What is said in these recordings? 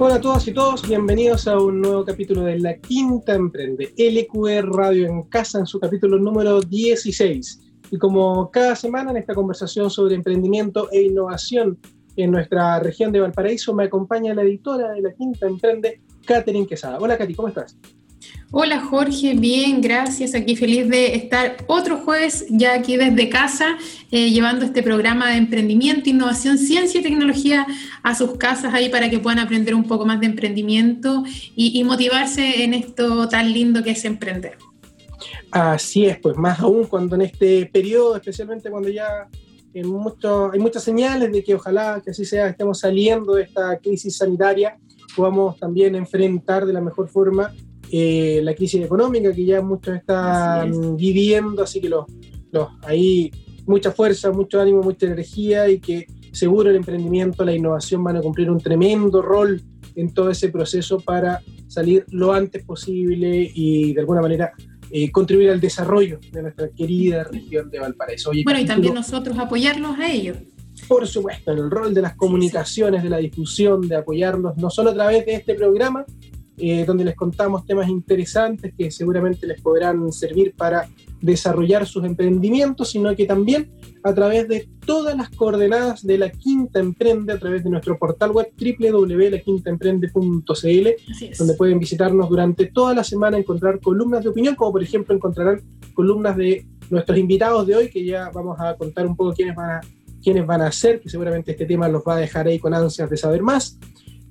Hola a todas y todos, bienvenidos a un nuevo capítulo de La Quinta Emprende, LQR Radio en Casa en su capítulo número 16. Y como cada semana en esta conversación sobre emprendimiento e innovación en nuestra región de Valparaíso, me acompaña la editora de La Quinta Emprende, Catherine Quesada. Hola Katy, ¿cómo estás? Hola Jorge, bien, gracias. Aquí feliz de estar otro jueves ya aquí desde casa, eh, llevando este programa de emprendimiento, innovación, ciencia y tecnología a sus casas ahí para que puedan aprender un poco más de emprendimiento y, motivarse en esto tan lindo que es emprender. Así es, pues más aún cuando en este periodo, especialmente cuando ya hay, muchas señales de que ojalá que así sea, estemos saliendo de esta crisis sanitaria, podamos también enfrentar de la mejor forma eh, la crisis económica que ya muchos están viviendo, así que los, los, hay mucha fuerza, mucho ánimo, mucha energía y que seguro el emprendimiento, la innovación van a cumplir un tremendo rol en todo ese proceso para salir lo antes posible y de alguna manera eh, contribuir al desarrollo de nuestra querida región de Valparaíso. bueno, y también nosotros apoyarlos a ellos. Por supuesto, en el rol de las comunicaciones, de la difusión, de apoyarlos, no solo a través de este programa, eh, donde les contamos temas interesantes que seguramente les podrán servir para desarrollar sus emprendimientos, sino que también a través de todas las coordenadas de la Quinta Emprende, a través de nuestro portal web www.laquintaemprende.cl, donde pueden visitarnos durante toda la semana, encontrar columnas de opinión, como por ejemplo encontrarán columnas de nuestros invitados de hoy, que ya vamos a contar un poco quiénes van a, quiénes van a ser, que seguramente este tema los va a dejar ahí con ansias de saber más.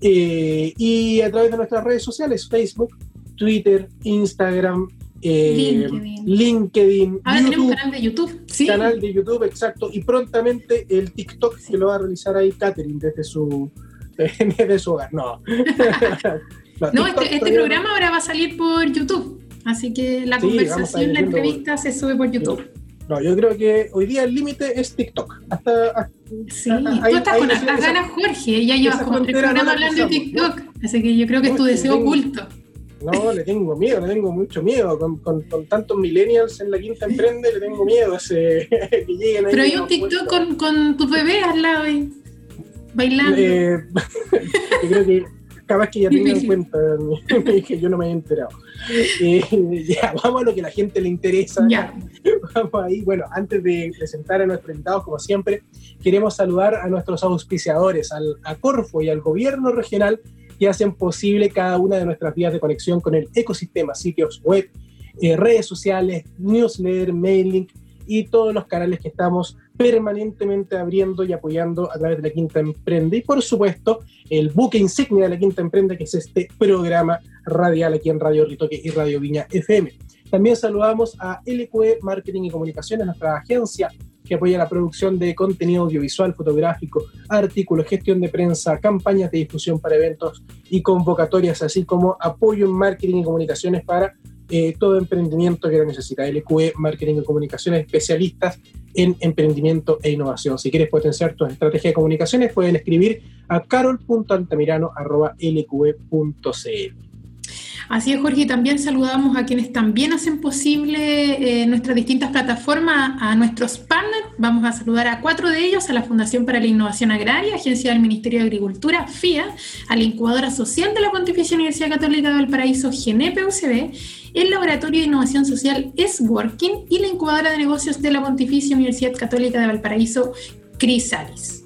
Eh, y a través de nuestras redes sociales, Facebook, Twitter, Instagram, eh, LinkedIn. Ahora tenemos canal de YouTube. ¿sí? Canal de YouTube, exacto. Y prontamente el TikTok que lo va a realizar ahí Catherine desde su, desde su hogar. No. no, este, este programa ahora va a salir por YouTube. Así que la conversación, la entrevista se sube por YouTube. No, yo creo que hoy día el límite es TikTok. Hasta, sí, tú estás con las ganas, Jorge. Ya llevas como tres programas hablando de TikTok. Así que yo creo que es tu deseo oculto. No, le tengo miedo, le tengo mucho miedo. Con, con, tantos millennials en la quinta emprende, le tengo miedo a ese, que lleguen ahí. Pero hay un TikTok con, con tus bebés al lado, y bailando. Eh, yo creo que capaz que ya tenga en cuenta, que yo no me he enterado. Eh, ya, vamos a lo que a la gente le interesa. Ya. Vamos ahí. Bueno, antes de presentar a nuestros invitados, como siempre, queremos saludar a nuestros auspiciadores, al, a Corfo y al gobierno regional que hacen posible cada una de nuestras vías de conexión con el ecosistema, sitios web, eh, redes sociales, newsletter, mailing y todos los canales que estamos permanentemente abriendo y apoyando a través de la Quinta Emprende. Y por supuesto, el buque insignia de la Quinta Emprende, que es este programa radial aquí en Radio Ritoque y Radio Viña FM. También saludamos a LQE Marketing y Comunicaciones, nuestra agencia que apoya la producción de contenido audiovisual, fotográfico, artículos, gestión de prensa, campañas de difusión para eventos y convocatorias, así como apoyo en marketing y comunicaciones para eh, todo emprendimiento que lo necesita. LQE Marketing y Comunicaciones, especialistas en emprendimiento e innovación. Si quieres potenciar tu estrategia de comunicaciones, pueden escribir a carol.altamirano.lqe.cl. Así es, Jorge, y también saludamos a quienes también hacen posible eh, nuestras distintas plataformas, a nuestros partners. Vamos a saludar a cuatro de ellos, a la Fundación para la Innovación Agraria, Agencia del Ministerio de Agricultura, FIA, a la Incubadora Social de la Pontificia Universidad Católica de Valparaíso, GENEPE UCB, el Laboratorio de Innovación Social es Working y la Incubadora de Negocios de la Pontificia Universidad Católica de Valparaíso, Crisalis.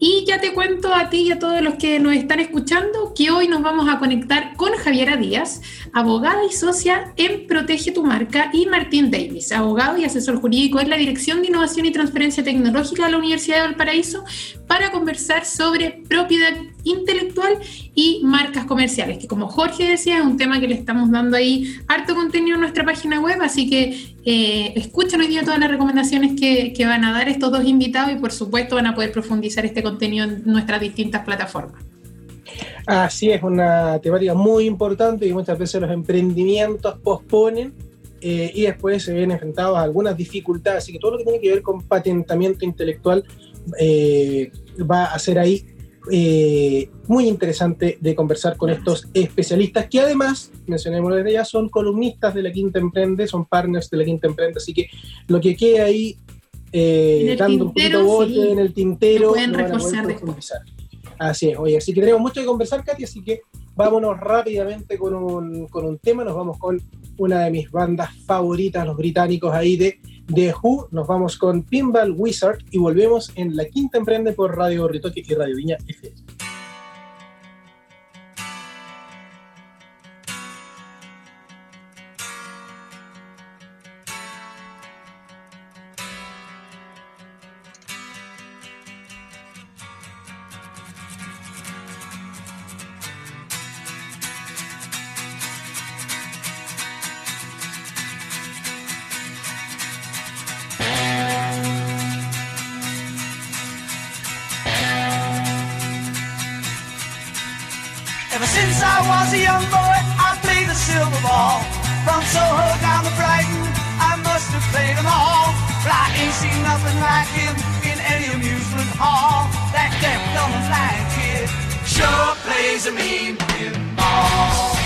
Y ya te cuento a ti y a todos los que nos están escuchando que hoy nos vamos a conectar con Javiera Díaz, abogada y socia en Protege tu Marca, y Martín Davis, abogado y asesor jurídico en la Dirección de Innovación y Transferencia Tecnológica de la Universidad de Valparaíso, para conversar sobre propiedad intelectual y marcas comerciales, que como Jorge decía, es un tema que le estamos dando ahí harto contenido en nuestra página web, así que eh, escuchen hoy día todas las recomendaciones que, que van a dar estos dos invitados y por supuesto van a poder profundizar este contenido en nuestras distintas plataformas. Así es, una temática muy importante y muchas veces los emprendimientos posponen eh, y después se ven enfrentados a algunas dificultades. Así que todo lo que tiene que ver con patentamiento intelectual eh, va a ser ahí eh, muy interesante de conversar con estos especialistas que además, mencionemos desde ya, son columnistas de la Quinta Emprende, son partners de la Quinta Emprende, así que lo que quede ahí dando un poquito bote en el tintero, lo, van a poder Así es, oye, así que tenemos mucho que conversar, Katy, así que vámonos rápidamente con un, con un tema, nos vamos con una de mis bandas favoritas, los británicos ahí de The Who, nos vamos con Pinball Wizard y volvemos en la quinta emprende por Radio Ritoque y Radio Viña FM. As a young boy, I played the silver ball. From Soho down to Brighton, I must have played them all. But I ain't seen nothing like him in any amusement hall. That deaf, dumb, blind kid sure plays a mean pinball.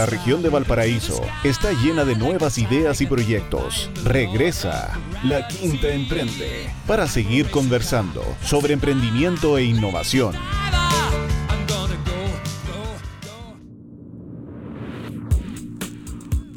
La región de Valparaíso está llena de nuevas ideas y proyectos. Regresa La Quinta Emprende para seguir conversando sobre emprendimiento e innovación.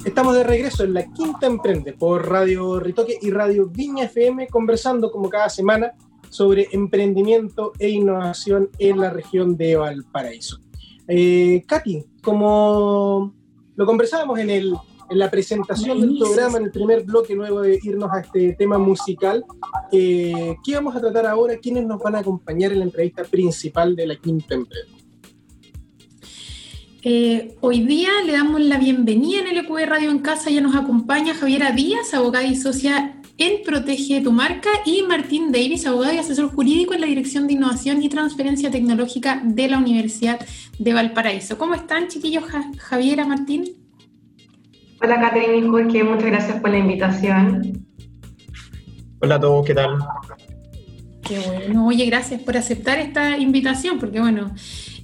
Estamos de regreso en La Quinta Emprende por Radio Ritoque y Radio Viña FM conversando como cada semana sobre emprendimiento e innovación en la región de Valparaíso. Eh, Katy, como lo conversábamos en, el, en la presentación del programa, en el primer bloque, luego de irnos a este tema musical, eh, ¿qué vamos a tratar ahora? ¿Quiénes nos van a acompañar en la entrevista principal de la Quinta Empresa? Eh, hoy día le damos la bienvenida en el EQB Radio en Casa. Ya nos acompaña Javiera Díaz, abogada y socia en Protege tu Marca, y Martín Davis, abogado y asesor jurídico en la Dirección de Innovación y Transferencia Tecnológica de la Universidad de Valparaíso. ¿Cómo están, chiquillos? Javiera, Martín. Hola, Catherine y Jorge, muchas gracias por la invitación. Hola a todos, ¿qué tal? Qué bueno. Oye, gracias por aceptar esta invitación, porque bueno,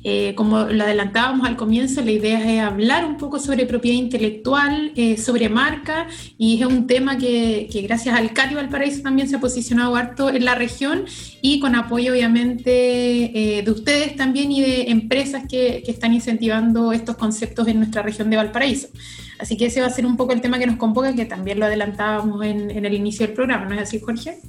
Eh, como lo adelantábamos al comienzo, la idea es hablar un poco sobre propiedad intelectual, eh, sobre marca, y es un tema que, gracias al CARI Valparaíso también se ha posicionado harto en la región y con apoyo obviamente eh, de ustedes también y de empresas que, están incentivando estos conceptos en nuestra región de Valparaíso. Así que ese va a ser un poco el tema que nos convoca, que también lo adelantábamos en, en el inicio del programa, ¿no es así, Jorge?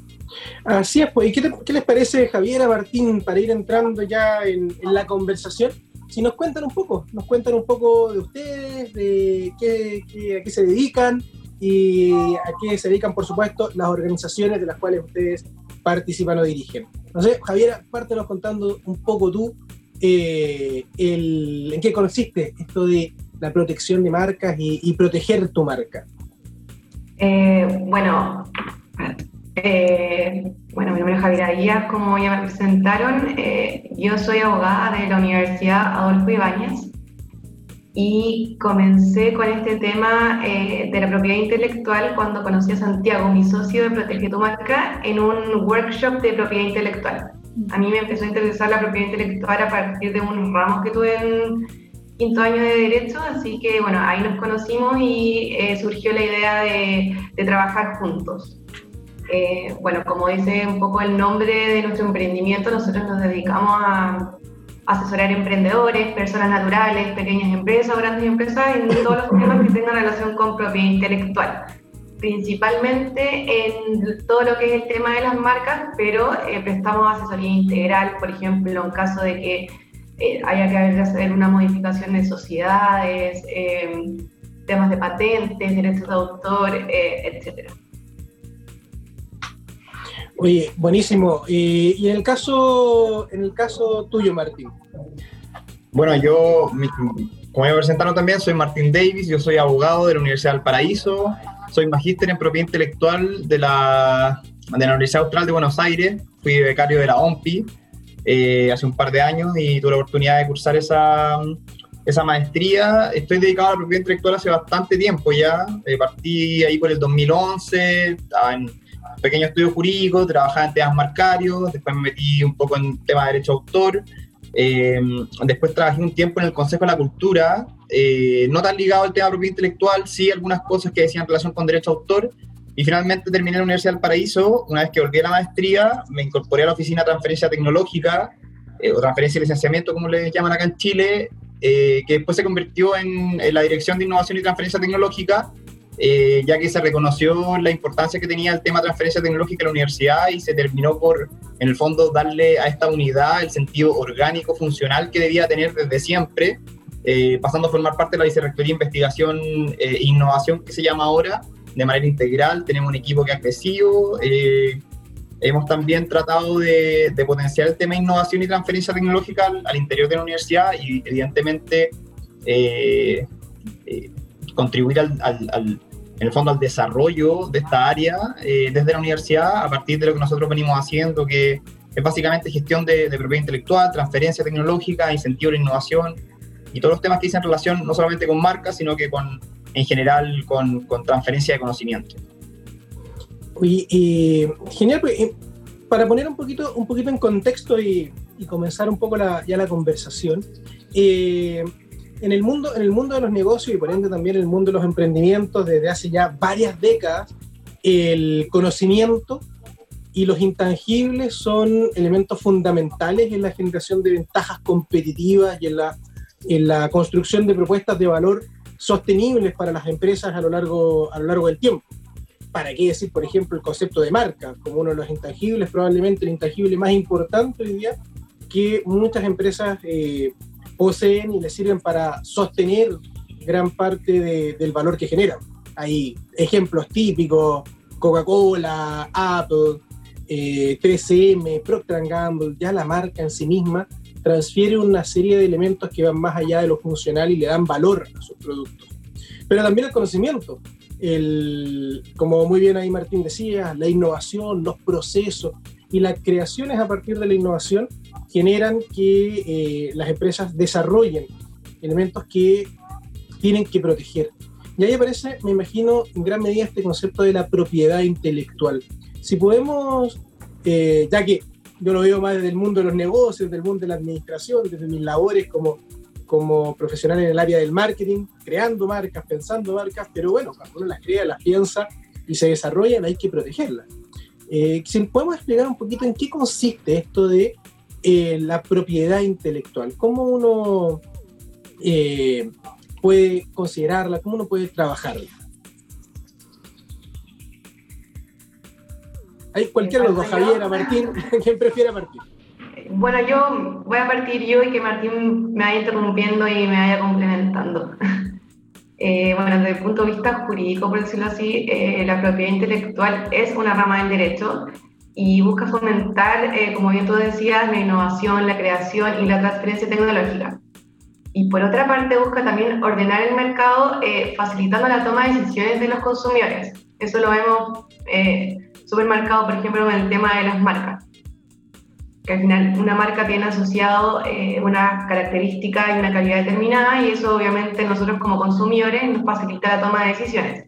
Así es, pues. ¿Y qué, les parece, Javier, Martín, para ir entrando ya en, la conversación? Si nos cuentan un poco, nos cuentan un poco de ustedes, de qué, a qué se dedican y a qué se dedican, por supuesto, las organizaciones de las cuales ustedes participan o dirigen. No sé, Javier, pártenos contando un poco tú eh, en qué consiste esto de la protección de marcas y, proteger tu marca. Eh, bueno, eh, bueno, mi nombre es Javier Díaz, como ya me presentaron, eh, yo soy abogada de la Universidad Adolfo Ibáñez y comencé con este tema eh, de la propiedad intelectual cuando conocí a Santiago, mi socio de Protege tu Marca, en un workshop de propiedad intelectual. A mí me empezó a interesar la propiedad intelectual a partir de unos ramos que tuve en quinto año de Derecho, así que bueno, ahí nos conocimos y surgió la idea de, de trabajar juntos. Eh, bueno, como dice un poco el nombre de nuestro emprendimiento, nosotros nos dedicamos a asesorar emprendedores, personas naturales, pequeñas empresas, grandes empresas en todos los temas que tengan relación con propiedad intelectual. Principalmente en todo lo que es el tema de las marcas, pero eh, prestamos asesoría integral, por ejemplo, en caso de que eh, haya que hacer una modificación de sociedades, temas de patentes, derechos de autor, etcétera. Oye, buenísimo. Y, en el caso, en el caso tuyo, Martín. Bueno, yo, como me presentaron también, soy Martín Davis, yo soy abogado de la Universidad del Paraíso, soy magíster en propiedad intelectual de la, de la Universidad Austral de Buenos Aires, fui becario de la OMPI eh, hace un par de años y tuve la oportunidad de cursar esa, esa maestría. Estoy dedicado a la propiedad intelectual hace bastante tiempo ya, eh, partí ahí por el 2011, estaba en pequeño estudio jurídico, trabajaba en temas marcarios, después me metí un poco en temas de derecho autor, eh, después trabajé un tiempo en el Consejo de la Cultura, eh, no tan ligado al tema de propiedad intelectual, sí algunas cosas que decían relación con derecho autor, y finalmente terminé en la Universidad del Paraíso, una vez que volví a la maestría, me incorporé a la oficina de transferencia tecnológica, eh, o transferencia y licenciamiento, como le llaman acá en Chile, que después se convirtió en, en la Dirección de Innovación y Transferencia Tecnológica, eh, ya que se reconoció la importancia que tenía el tema de transferencia tecnológica en la universidad y se terminó por, en el fondo, darle a esta unidad el sentido orgánico, funcional que debía tener desde siempre, eh, pasando a formar parte de la Vicerrectoría de Investigación e Innovación, que se llama ahora, de manera integral. Tenemos un equipo que ha crecido. hemos también tratado de, potenciar el tema de innovación y transferencia tecnológica al, interior de la universidad y, evidentemente, contribuir al en el fondo al desarrollo de esta área eh, desde la universidad a partir de lo que nosotros venimos haciendo, que es básicamente gestión de, propiedad intelectual, transferencia tecnológica, incentivo a la innovación y todos los temas que dicen relación no solamente con marcas, sino que con, en general con, con transferencia de conocimiento. Y genial, pues, eh, para poner un poquito, un poquito en contexto y, comenzar un poco ya la conversación, eh, en el mundo, en el mundo de los negocios y por ende también en el mundo de los emprendimientos desde hace ya varias décadas, el conocimiento y los intangibles son elementos fundamentales en la generación de ventajas competitivas y en la, en la construcción de propuestas de valor sostenibles para las empresas a lo largo, a lo largo del tiempo. ¿Para qué decir, por ejemplo, el concepto de marca como uno de los intangibles, probablemente el intangible más importante hoy día que muchas empresas eh, poseen y les sirven para sostener gran parte del valor que generan. Hay ejemplos típicos, Coca-Cola, Apple, 3M, eh, Procter Gamble, ya la marca en sí misma transfiere una serie de elementos que van más allá de lo funcional y le dan valor a sus productos. Pero también el conocimiento, el, como muy bien ahí Martín decía, la innovación, los procesos y las creaciones a partir de la innovación generan que eh, las empresas desarrollen elementos que tienen que proteger. Y ahí aparece, me imagino, en gran medida este concepto de la propiedad intelectual. Si podemos, eh, ya que yo lo veo más desde el mundo de los negocios, del mundo de la administración, desde mis labores como, como profesional en el área del marketing, creando marcas, pensando marcas, pero bueno, cuando uno las crea, las piensa y se desarrollan, hay que protegerlas. Eh, si podemos explicar un poquito en qué consiste esto de eh, la propiedad intelectual, cómo uno eh, puede considerarla, cómo uno puede trabajarla. Hay cualquiera de los dos, Javier, Martín, ¿quién prefiere Martín? Bueno, yo voy a partir yo y que Martín me vaya interrumpiendo y me vaya complementando. Eh, bueno, desde el punto de vista jurídico, por decirlo así, eh, la propiedad intelectual es una rama del derecho y busca fomentar, eh, como bien tú decías, la innovación, la creación y la transferencia tecnológica. Y por otra parte, busca también ordenar el mercado, facilitando la toma de decisiones de los consumidores. Eso lo vemos súper marcado, por ejemplo, en el tema de las marcas que al final una marca tiene asociado eh, una característica y una calidad determinada y eso obviamente nosotros como consumidores nos facilita la toma de decisiones.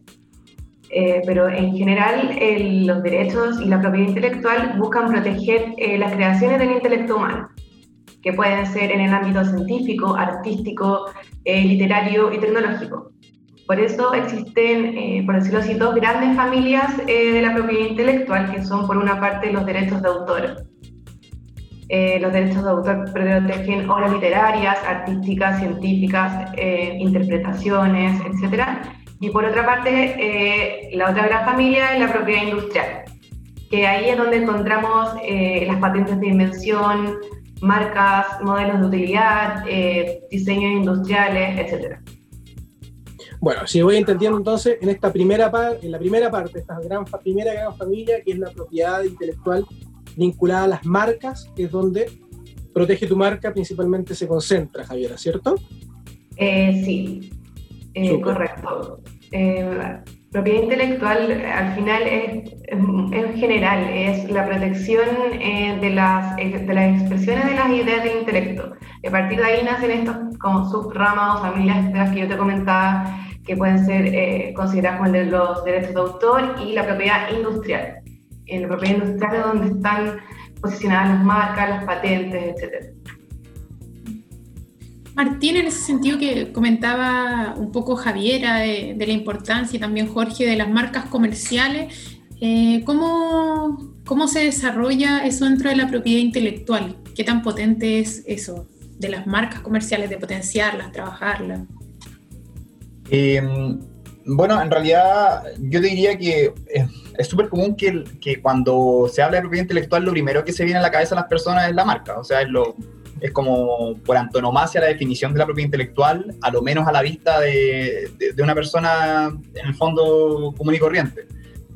Eh, pero en general los derechos y la propiedad intelectual buscan proteger eh, las creaciones del intelecto humano, que pueden ser en el ámbito científico, artístico, literario y tecnológico. Por eso existen, por decirlo así, dos grandes familias de la propiedad intelectual, que son por una parte los derechos de autor, eh, los derechos de autor protegen obras literarias, artísticas, científicas, eh, interpretaciones, etc. Y por otra parte, eh, la otra gran familia es la propiedad industrial, que ahí es donde encontramos las patentes de invención, marcas, modelos de utilidad, diseños industriales, etc. Bueno, si voy entendiendo entonces, en esta primera en la primera parte, esta gran, primera gran familia, que es la propiedad intelectual vinculada a las marcas, que es donde Protege tu marca principalmente se concentra, Javiera, ¿cierto? Eh, sí, eh, correcto. Eh, propiedad intelectual al final es, en general es la protección de, las, de las expresiones de las ideas del intelecto. A partir de ahí nacen estos como subramas o familias de las que yo te comentaba que pueden ser consideradas como de los derechos de autor y la propiedad industrial en la propiedad industrial donde están posicionadas las marcas, las patentes, etc. Martín, en ese sentido que comentaba un poco Javiera de, la importancia y también Jorge de las marcas comerciales, eh, ¿cómo, ¿cómo se desarrolla eso dentro de la propiedad intelectual? ¿Qué tan potente es eso de las marcas comerciales, de potenciarlas, trabajarlas? Eh, bueno, en realidad yo diría que es súper común que, que, cuando se habla de propiedad intelectual lo primero que se viene a la cabeza de las personas es la marca. O sea, es, lo, es como por antonomasia la definición de la propiedad intelectual, a lo menos a la vista de, de, una persona en el fondo común y corriente.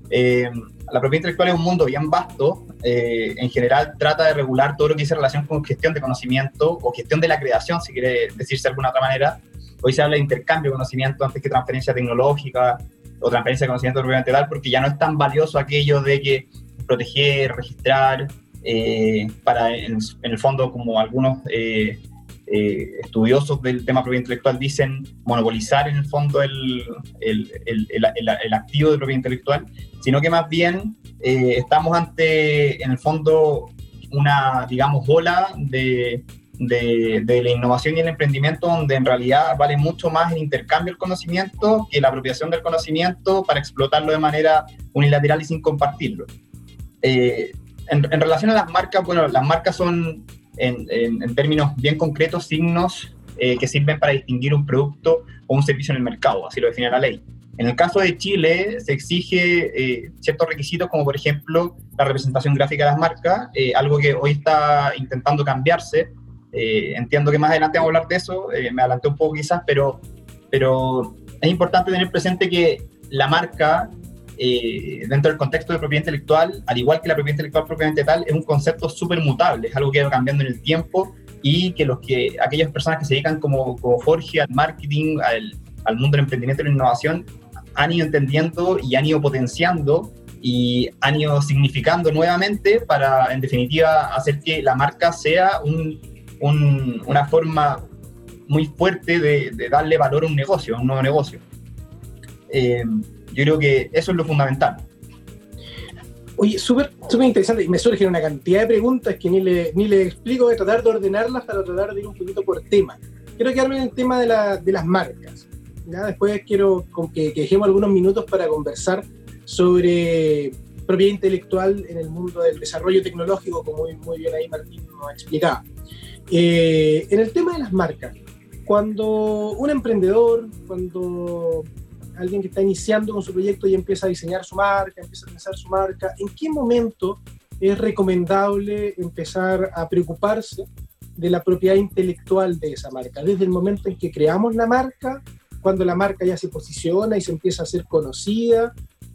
Eh, la propiedad intelectual es un mundo bien vasto. Eh, en general trata de regular todo lo que dice relación con gestión de conocimiento o gestión de la creación, si quiere decirse de alguna otra manera Hoy se habla de intercambio de conocimiento antes que transferencia tecnológica o transferencia de conocimiento tal, porque ya no es tan valioso aquello de que proteger, registrar, eh, para en, el fondo, como algunos eh, eh, estudiosos del tema propiedad intelectual dicen, monopolizar en el fondo el, el, el, activo de propiedad intelectual, sino que más bien estamos ante, en el fondo, una, digamos, ola de de, la innovación y el emprendimiento, donde en realidad vale mucho más el intercambio del conocimiento que la apropiación del conocimiento para explotarlo de manera unilateral y sin compartirlo. Eh, en, relación a las marcas, bueno, las marcas son, en, términos bien concretos, signos eh, que sirven para distinguir un producto o un servicio en el mercado, así lo define la ley. En el caso de Chile se exige eh, ciertos requisitos como por ejemplo la representación gráfica de las marcas, algo que hoy está intentando cambiarse eh, entiendo que más adelante vamos a hablar de eso, eh, me adelanté un poco quizás, pero, pero es importante tener presente que la marca, eh, dentro del contexto de propiedad intelectual, al igual que la propiedad intelectual propiamente tal, es un concepto súper mutable, es algo que va cambiando en el tiempo y que, los que aquellas personas que se dedican como, como Jorge al marketing, al, al mundo del emprendimiento y la innovación, han ido entendiendo y han ido potenciando y han ido significando nuevamente para, en definitiva, hacer que la marca sea un, una forma muy fuerte de, darle valor a un negocio, a un nuevo negocio. Eh, yo creo que eso es lo fundamental. Oye, súper interesante y me surgen una cantidad de preguntas que ni le, ni le explico, a tratar de ordenarlas para tratar de ir un poquito por tema. Quiero quedarme en el tema de, la, de las marcas. ¿ya? Después quiero que, que dejemos algunos minutos para conversar sobre propiedad intelectual en el mundo del desarrollo tecnológico, como muy, bien ahí Martín nos ha explicado. Eh, en el tema de las marcas, cuando un emprendedor, cuando alguien que está iniciando con su proyecto y empieza a diseñar su marca, empieza a pensar su marca, ¿en qué momento es recomendable empezar a preocuparse de la propiedad intelectual de esa marca? Desde el momento en que creamos la marca, cuando la marca ya se posiciona y se empieza a ser conocida,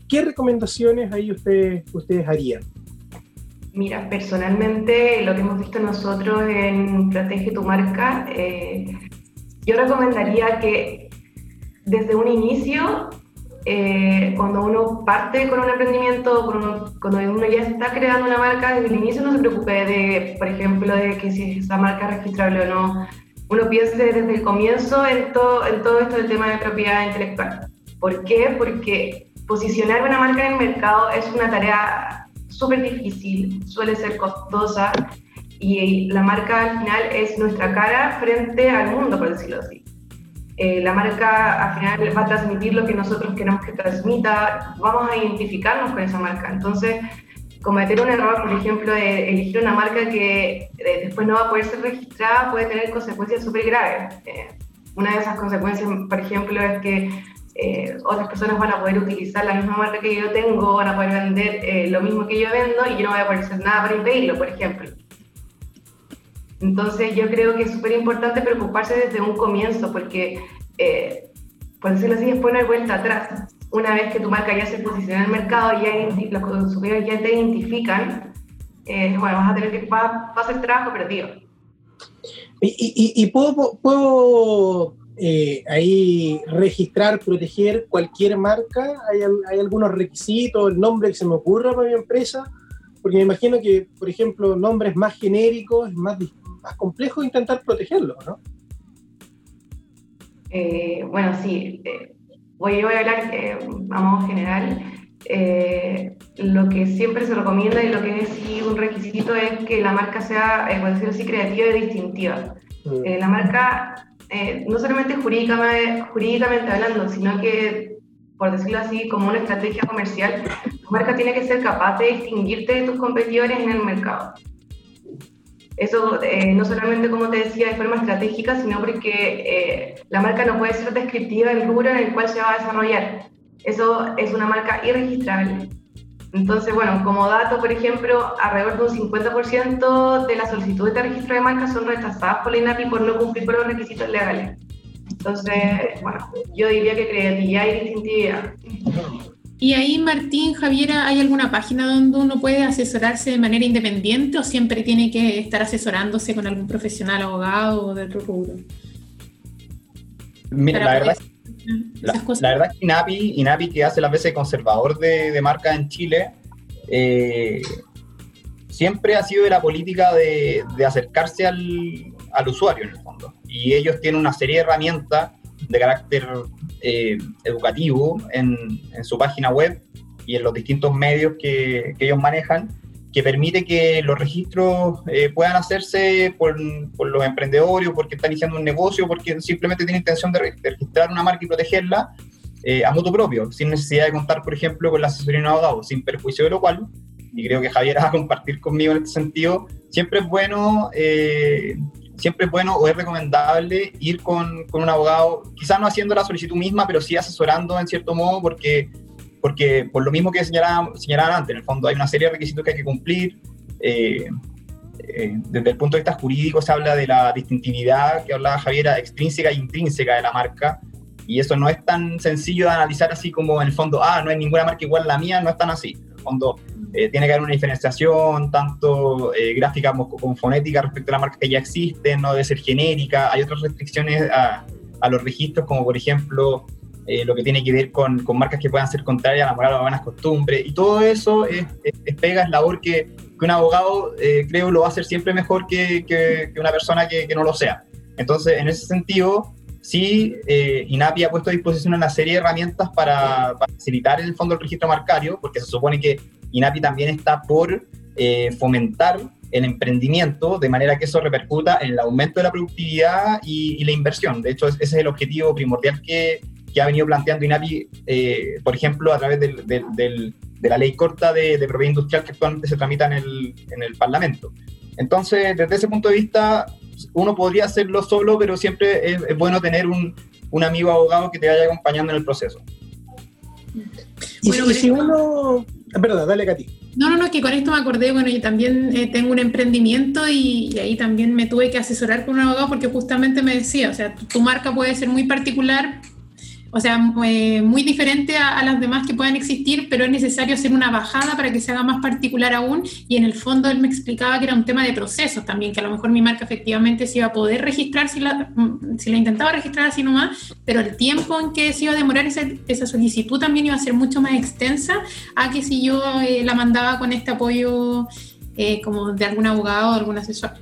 ¿qué recomendaciones ahí ustedes, ustedes harían? Mira, personalmente lo que hemos visto nosotros en Protege tu marca, eh, yo recomendaría que desde un inicio, eh, cuando uno parte con un emprendimiento, cuando uno ya está creando una marca, desde el inicio no se preocupe de, por ejemplo, de que si esa marca es registrable o no. Uno piense desde el comienzo en todo, en todo esto del tema de propiedad intelectual. ¿Por qué? Porque posicionar una marca en el mercado es una tarea súper difícil, suele ser costosa y la marca al final es nuestra cara frente al mundo, por decirlo así. Eh, la marca al final va a transmitir lo que nosotros queremos que transmita, vamos a identificarnos con esa marca. Entonces, cometer un error, por ejemplo, de elegir una marca que eh, después no va a poder ser registrada puede tener consecuencias súper graves. Eh, una de esas consecuencias, por ejemplo, es que eh, otras personas van a poder utilizar la misma marca que yo tengo, van a poder vender eh, lo mismo que yo vendo y yo no voy a poder hacer nada para impedirlo, por ejemplo. Entonces yo creo que es súper importante preocuparse desde un comienzo porque, eh, por decirlo así, después no hay vuelta atrás. Una vez que tu marca ya se posiciona en el mercado, ya los consumidores ya te identifican, bueno, vas a tener que, va, a ser trabajo perdido. ¿Y, y, y puedo, puedo eh, ahí registrar, proteger cualquier marca? ¿Hay, ¿Hay, algunos requisitos, el nombre que se me ocurra para mi empresa? Porque me imagino que, por ejemplo, nombres más genéricos es más, más complejo intentar protegerlos, ¿no? Eh, bueno, sí. Eh, voy, a hablar a modo general. lo que siempre se recomienda y lo que es sí un requisito es que la marca sea, por decirlo así, creativa y distintiva. Mm. la marca eh, no solamente jurídicamente, jurídicamente hablando, sino que, por decirlo así, como una estrategia comercial, tu marca tiene que ser capaz de distinguirte de tus competidores en el mercado. Eso eh, no solamente, como te decía, de forma estratégica, sino porque eh, la marca no puede ser descriptiva del rubro en el cual se va a desarrollar. Eso es una marca irregistrable. Entonces, bueno, como dato, por ejemplo, alrededor de un 50% de las solicitudes de registro de marca son rechazadas por la INAPI por no cumplir con los requisitos legales. Entonces, bueno, yo diría que creatividad y distintividad. Y ahí, Martín, Javiera, ¿hay alguna página donde uno puede asesorarse de manera independiente o siempre tiene que estar asesorándose con algún profesional, abogado o de otro rubro? Mira, la verdad la, verdad es que INAPI, INAPI, que hace las veces conservador de, de marca en Chile, eh, siempre ha sido de la política de, de acercarse al, al, usuario en el fondo. Y ellos tienen una serie de herramientas de carácter eh, educativo en, en, su página web y en los distintos medios que, que ellos manejan que permite que los registros eh, puedan hacerse por, los emprendedores porque están iniciando un negocio, porque simplemente tienen intención de, registrar una marca y protegerla eh, a moto propio, sin necesidad de contar, por ejemplo, con la asesoría de un abogado, sin perjuicio de lo cual, y creo que Javier va a compartir conmigo en este sentido, siempre es bueno, eh, siempre es bueno o es recomendable ir con, con un abogado, quizás no haciendo la solicitud misma, pero sí asesorando en cierto modo, porque porque por lo mismo que señalaban, antes, en el fondo hay una serie de requisitos que hay que cumplir. Eh, eh, desde el punto de vista jurídico se habla de la distintividad que hablaba Javiera, extrínseca e intrínseca de la marca, y eso no es tan sencillo de analizar así como en el fondo, ah, no hay ninguna marca igual a la mía, no es tan así. En el fondo eh, tiene que haber una diferenciación, tanto gráfica como, fonética respecto a la marca que ya existe, no debe ser genérica, hay otras restricciones a, a los registros, como por ejemplo eh, lo que tiene que ver con, con, marcas que puedan ser contrarias a la moral o a buenas costumbres. Y todo eso es, es, pega, es labor que, que un abogado, eh, creo, lo va a hacer siempre mejor que, que, una persona que, no lo sea. Entonces, en ese sentido, sí, eh, INAPI ha puesto a disposición una serie de herramientas para, facilitar en el fondo el registro marcario, porque se supone que INAPI también está por eh, fomentar el emprendimiento de manera que eso repercuta en el aumento de la productividad y, la inversión. De hecho, ese es el objetivo primordial que, que ha venido planteando INAPI, eh, por ejemplo, a través del, de la ley corta de, propiedad industrial que actualmente se tramita en el, en el Parlamento. Entonces, desde ese punto de vista, uno podría hacerlo solo, pero siempre es, bueno tener un, un, amigo abogado que te vaya acompañando en el proceso. Y, si uno... Ah, perdón, dale, Katy. No, no, no, que con esto me acordé, bueno, yo también eh, tengo un emprendimiento y, ahí también me tuve que asesorar con un abogado porque justamente me decía, o sea, tu marca puede ser muy particular, o sea, eh, muy diferente a, las demás que puedan existir, pero es necesario hacer una bajada para que se haga más particular aún. Y en el fondo él me explicaba que era un tema de procesos también, que a lo mejor mi marca efectivamente se iba a poder registrar si la, mm, si la intentaba registrar así nomás, pero el tiempo en que se iba a demorar esa, esa solicitud también iba a ser mucho más extensa a que si yo eh, la mandaba con este apoyo eh, como de algún abogado o algún asesor.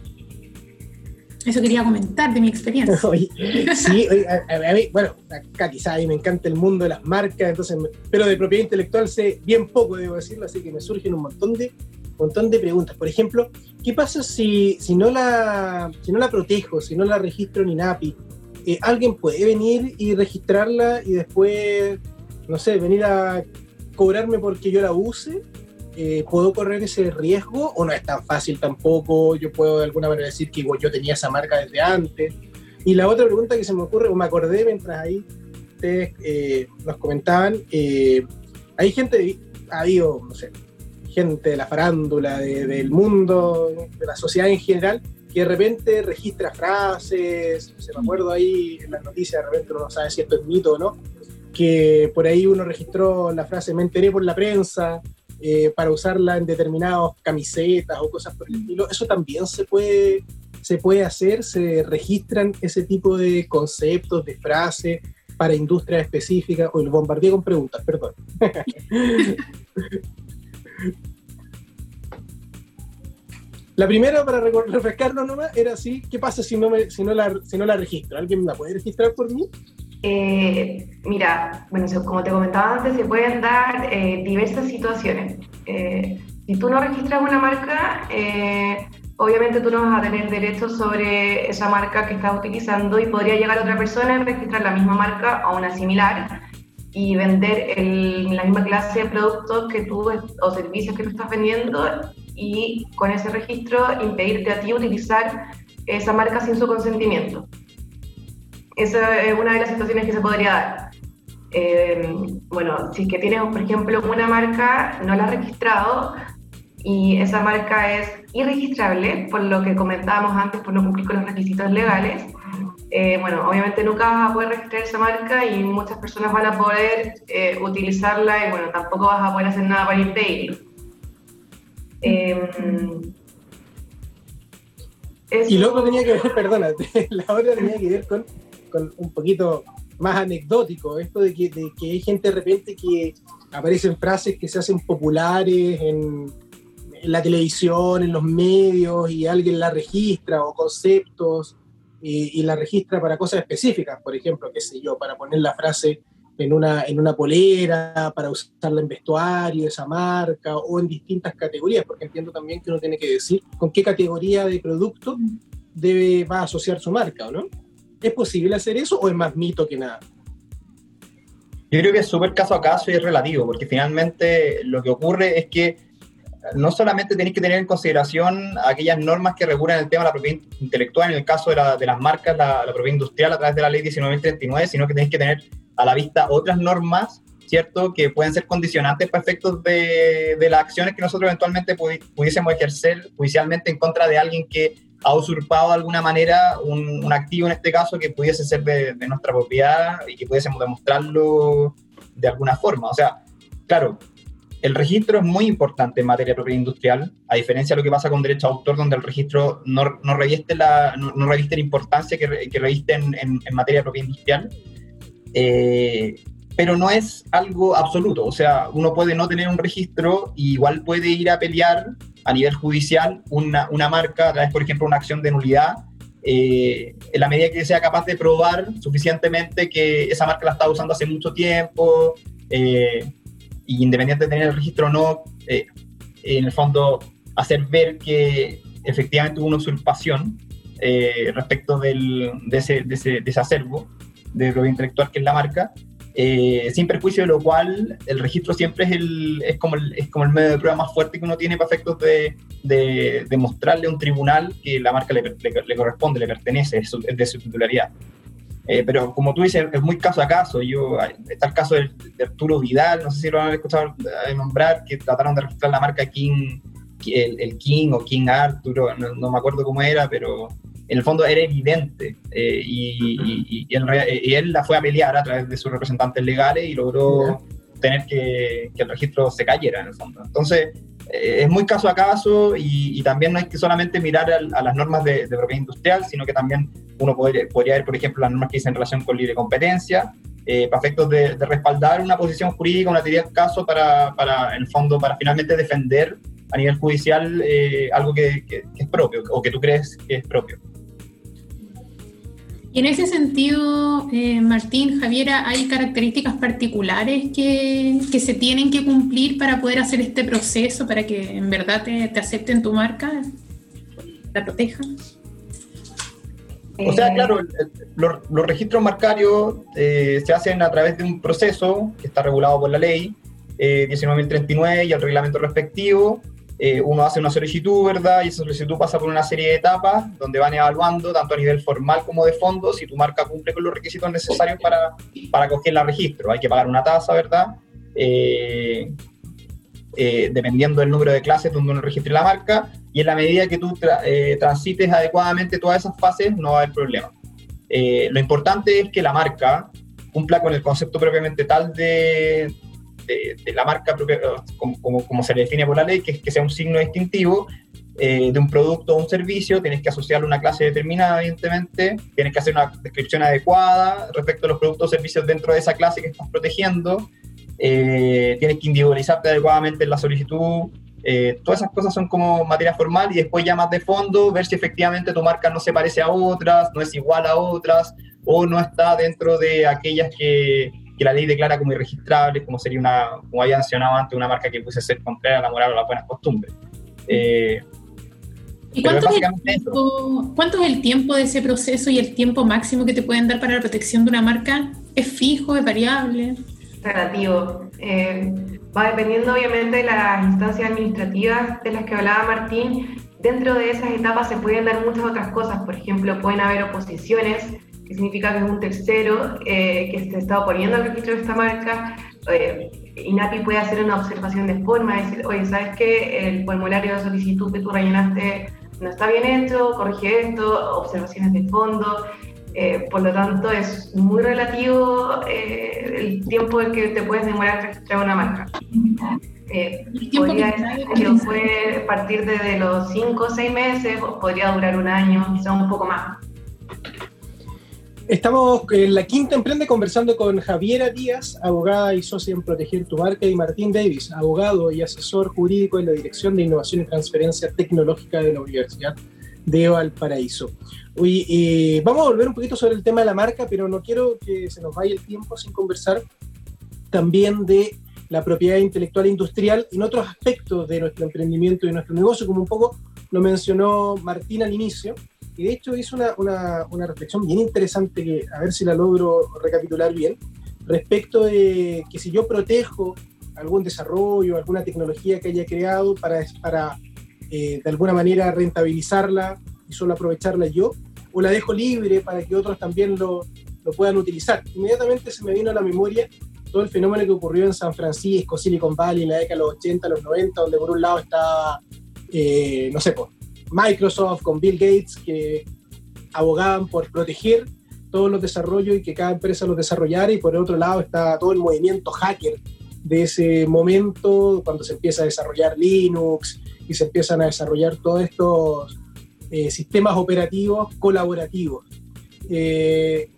Eso quería comentar de mi experiencia. sí, a, mí, bueno, acá quizá a mí me encanta el mundo de las marcas, entonces, pero de propiedad intelectual sé bien poco, debo decirlo, así que me surgen un montón de, montón de preguntas. Por ejemplo, ¿qué pasa si, si, no, la, si no la protejo, si no la registro en INAPI? Eh, ¿Alguien puede venir y registrarla y después, no sé, venir a cobrarme porque yo la use? Eh, ¿puedo correr ese riesgo o no es tan fácil tampoco? Yo puedo de alguna manera decir que yo tenía esa marca desde antes. Y la otra pregunta que se me ocurre, o me acordé mientras ahí ustedes eh, nos comentaban, eh, hay gente, ha habido, no sé, gente de la farándula, del mundo, de la sociedad en general, que de repente registra frases, se me acuerdo ahí en las noticias, de repente uno no sabe si esto es mito o no, que por ahí uno registró la frase me enteré por la prensa, eh, para usarla en determinadas camisetas o cosas por el estilo, eso también se puede, se puede hacer, se registran ese tipo de conceptos, de frases para industrias específicas, o el bombardeé con preguntas, perdón. La primera, para refrescarnos nomás, era así, ¿qué pasa si no, me, si no, la, si no la registro? ¿Alguien la puede registrar por mí? Eh, mira, bueno, como te comentaba antes, se pueden dar eh, diversas situaciones. Eh, si tú no registras una marca, obviamente tú no vas a tener derechos sobre esa marca que estás utilizando y podría llegar otra persona y registrar la misma marca o una similar y vender la misma clase de productos que tú o servicios que tú estás vendiendo y con ese registro impedirte a ti utilizar esa marca sin su consentimiento. Esa es una de las situaciones que se podría dar. Eh, bueno, si es que tienes, por ejemplo, una marca, no la has registrado y esa marca es irregistrable, por lo que comentábamos antes, por no cumplir con los requisitos legales, eh, bueno, obviamente nunca vas a poder registrar esa marca y muchas personas van a poder eh, utilizarla y bueno, tampoco vas a poder hacer nada para impedirlo. y luego tenía que ver, perdona, la otra tenía que ver con un poquito más anecdótico, esto de que, de que hay gente de repente que aparecen frases que se hacen populares en, en la televisión, en los medios, y alguien la registra, o conceptos, y, la registra para cosas específicas, por ejemplo, qué sé yo, para poner la frase en una, en una polera, para usarla en vestuario esa marca, o en distintas categorías, porque entiendo también que uno tiene que decir con qué categoría de producto debe, va a asociar su marca, ¿o no? ¿Es posible hacer eso o es más mito que nada? Yo creo que es súper caso a caso y es relativo, porque finalmente lo que ocurre es que no solamente tenéis que tener en consideración aquellas normas que regulan el tema de la propiedad intelectual, en el caso de, las marcas, la, propiedad industrial a través de la ley 1939, sino que tenéis que tener a la vista otras normas, ¿cierto?, que pueden ser condicionantes para efectos de, de las acciones que nosotros eventualmente pudiésemos ejercer judicialmente en contra de alguien que ha usurpado de alguna manera un, activo en este caso que pudiese ser de, nuestra propiedad y que pudiésemos demostrarlo de alguna forma. O sea, claro, el registro es muy importante en materia de propiedad industrial, a diferencia de lo que pasa con derecho a autor, donde el registro no, no reviste, la, no, la importancia que, que reviste en, en, materia de propiedad industrial. Eh, pero no es algo absoluto. O sea, uno puede no tener un registro y igual puede ir a pelear a nivel judicial una, una marca a través, por ejemplo, una acción de nulidad, eh, en la medida que sea capaz de probar suficientemente que esa marca la está usando hace mucho tiempo. Eh, independiente de tener el registro o no, eh, en el fondo hacer ver que efectivamente hubo una usurpación eh, respecto del, de, ese, de, ese, de, ese, acervo de propiedad intelectual que es la marca, eh, sin perjuicio de lo cual el registro siempre es, el, es, como el, es como el medio de prueba más fuerte que uno tiene para efectos de, de, de mostrarle a un tribunal que la marca le, le, le corresponde, le pertenece, es, de su titularidad. Eh, pero como tú dices, es muy caso a caso. Yo, está el caso de, de Arturo Vidal, no sé si lo han escuchado nombrar, que trataron de registrar la marca King, el, el King o King Arturo, no, no, me acuerdo cómo era, pero en el fondo era evidente. Eh, y, y, y, él, y, él, la fue a pelear a través de sus representantes legales y logró tener que, que, el registro se cayera en el fondo. Entonces, eh, es muy caso a caso y, también no hay que solamente mirar a, a las normas de, de, propiedad industrial, sino que también uno podría, podría ver, por ejemplo, las normas que dicen en relación con libre competencia, eh, para efectos de, de, respaldar una posición jurídica, una teoría de caso para, para, en el fondo, para finalmente defender a nivel judicial eh, algo que, que, que, es propio o que tú crees que es propio. Y en ese sentido, eh, Martín, Javiera, ¿hay características particulares que, que, se tienen que cumplir para poder hacer este proceso, para que en verdad te, te acepten tu marca, la protejan? O sea, claro, los, los registros marcarios eh, se hacen a través de un proceso que está regulado por la ley eh, 19.039 y el reglamento respectivo. Eh, uno hace una solicitud, ¿verdad? Y esa solicitud pasa por una serie de etapas donde van evaluando, tanto a nivel formal como de fondo, si tu marca cumple con los requisitos necesarios para, para acogerla al registro. Hay que pagar una tasa, ¿verdad? Eh, eh, dependiendo del número de clases donde uno registre la marca, y en la medida que tú tra transites adecuadamente todas esas fases, no va a haber problema. Lo importante es que la marca cumpla con el concepto propiamente tal de, de, de la marca propia, como, como, como, se le define por la ley, que que sea un signo distintivo eh, de un producto o un servicio, tienes que asociarle una clase determinada, evidentemente, tienes que hacer una descripción adecuada respecto a los productos o servicios dentro de esa clase que estás protegiendo, eh, tienes que individualizarte adecuadamente en la solicitud, eh, todas esas cosas son como materia formal y después ya más de fondo, ver si efectivamente tu marca no se parece a otras, no es igual a otras o no está dentro de aquellas que, que la ley declara como irregistrables, como sería una, como había mencionado antes, una marca que pudiese ser contraria a la moral o las buenas costumbres. Eh, ¿Y cuánto es, tiempo, cuánto es, el tiempo de ese proceso y el tiempo máximo que te pueden dar para la protección de una marca? ¿Es fijo, es variable? relativo. Eh, va dependiendo obviamente de las instancias administrativas de las que hablaba Martín. Dentro de esas etapas se pueden dar muchas otras cosas. Por ejemplo, pueden haber oposiciones, que significa que es un tercero eh, que se está oponiendo al registro de esta marca. Eh, INAPI puede hacer una observación de forma, decir, oye, ¿sabes qué? El formulario de solicitud que tú rellenaste no está bien hecho, corrige esto, observaciones de fondo. Eh, por lo tanto, es muy relativo eh, el tiempo en que te puedes demorar registrar una marca. Eh, podría que puede partir desde los 5 o 6 meses, podría durar un año, quizá un poco más. Estamos en la quinta emprende conversando con Javiera Díaz, abogada y socia en Proteger tu Marca, y Martín Davis, abogado y asesor jurídico en la Dirección de Innovación y Transferencia Tecnológica de la Universidad de Valparaíso. Hoy, eh, vamos a volver un poquito sobre el tema de la marca, pero no quiero que se nos vaya el tiempo sin conversar también de la propiedad intelectual e industrial en otros aspectos de nuestro emprendimiento y nuestro negocio, como un poco lo mencionó Martín al inicio, y de hecho hizo una, una, una reflexión bien interesante, que a ver si la logro recapitular bien, respecto de que si yo protejo algún desarrollo, alguna tecnología que haya creado para, para eh, de alguna manera rentabilizarla y solo aprovecharla yo, o la dejo libre para que otros también lo, lo puedan utilizar. Inmediatamente se me vino a la memoria todo el fenómeno que ocurrió en San Francisco, Silicon Valley, en la década de los 80, los 90, donde por un lado está, eh, no sé, pues, Microsoft con Bill Gates, que abogaban por proteger todos los desarrollos y que cada empresa los desarrollara, y por el otro lado está todo el movimiento hacker de ese momento, cuando se empieza a desarrollar Linux y se empiezan a desarrollar todos estos eh, sistemas operativos colaborativos. Eh,